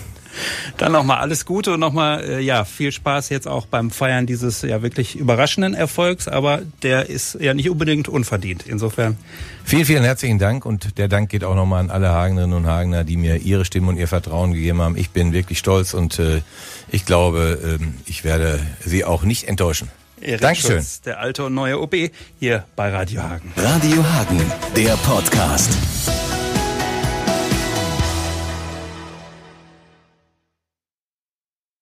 Dann nochmal alles Gute und nochmal äh, ja viel Spaß jetzt auch beim Feiern dieses ja wirklich überraschenden Erfolgs, aber der ist ja nicht unbedingt unverdient. Insofern vielen vielen herzlichen Dank und der Dank geht auch nochmal an alle Hagenerinnen und Hagener, die mir ihre Stimme und ihr Vertrauen gegeben haben. Ich bin wirklich stolz und äh, ich glaube, äh, ich werde Sie auch nicht enttäuschen. Erik Dankeschön. Schulz, der alte und neue OB hier bei Radio Hagen. Radio Hagen, der Podcast.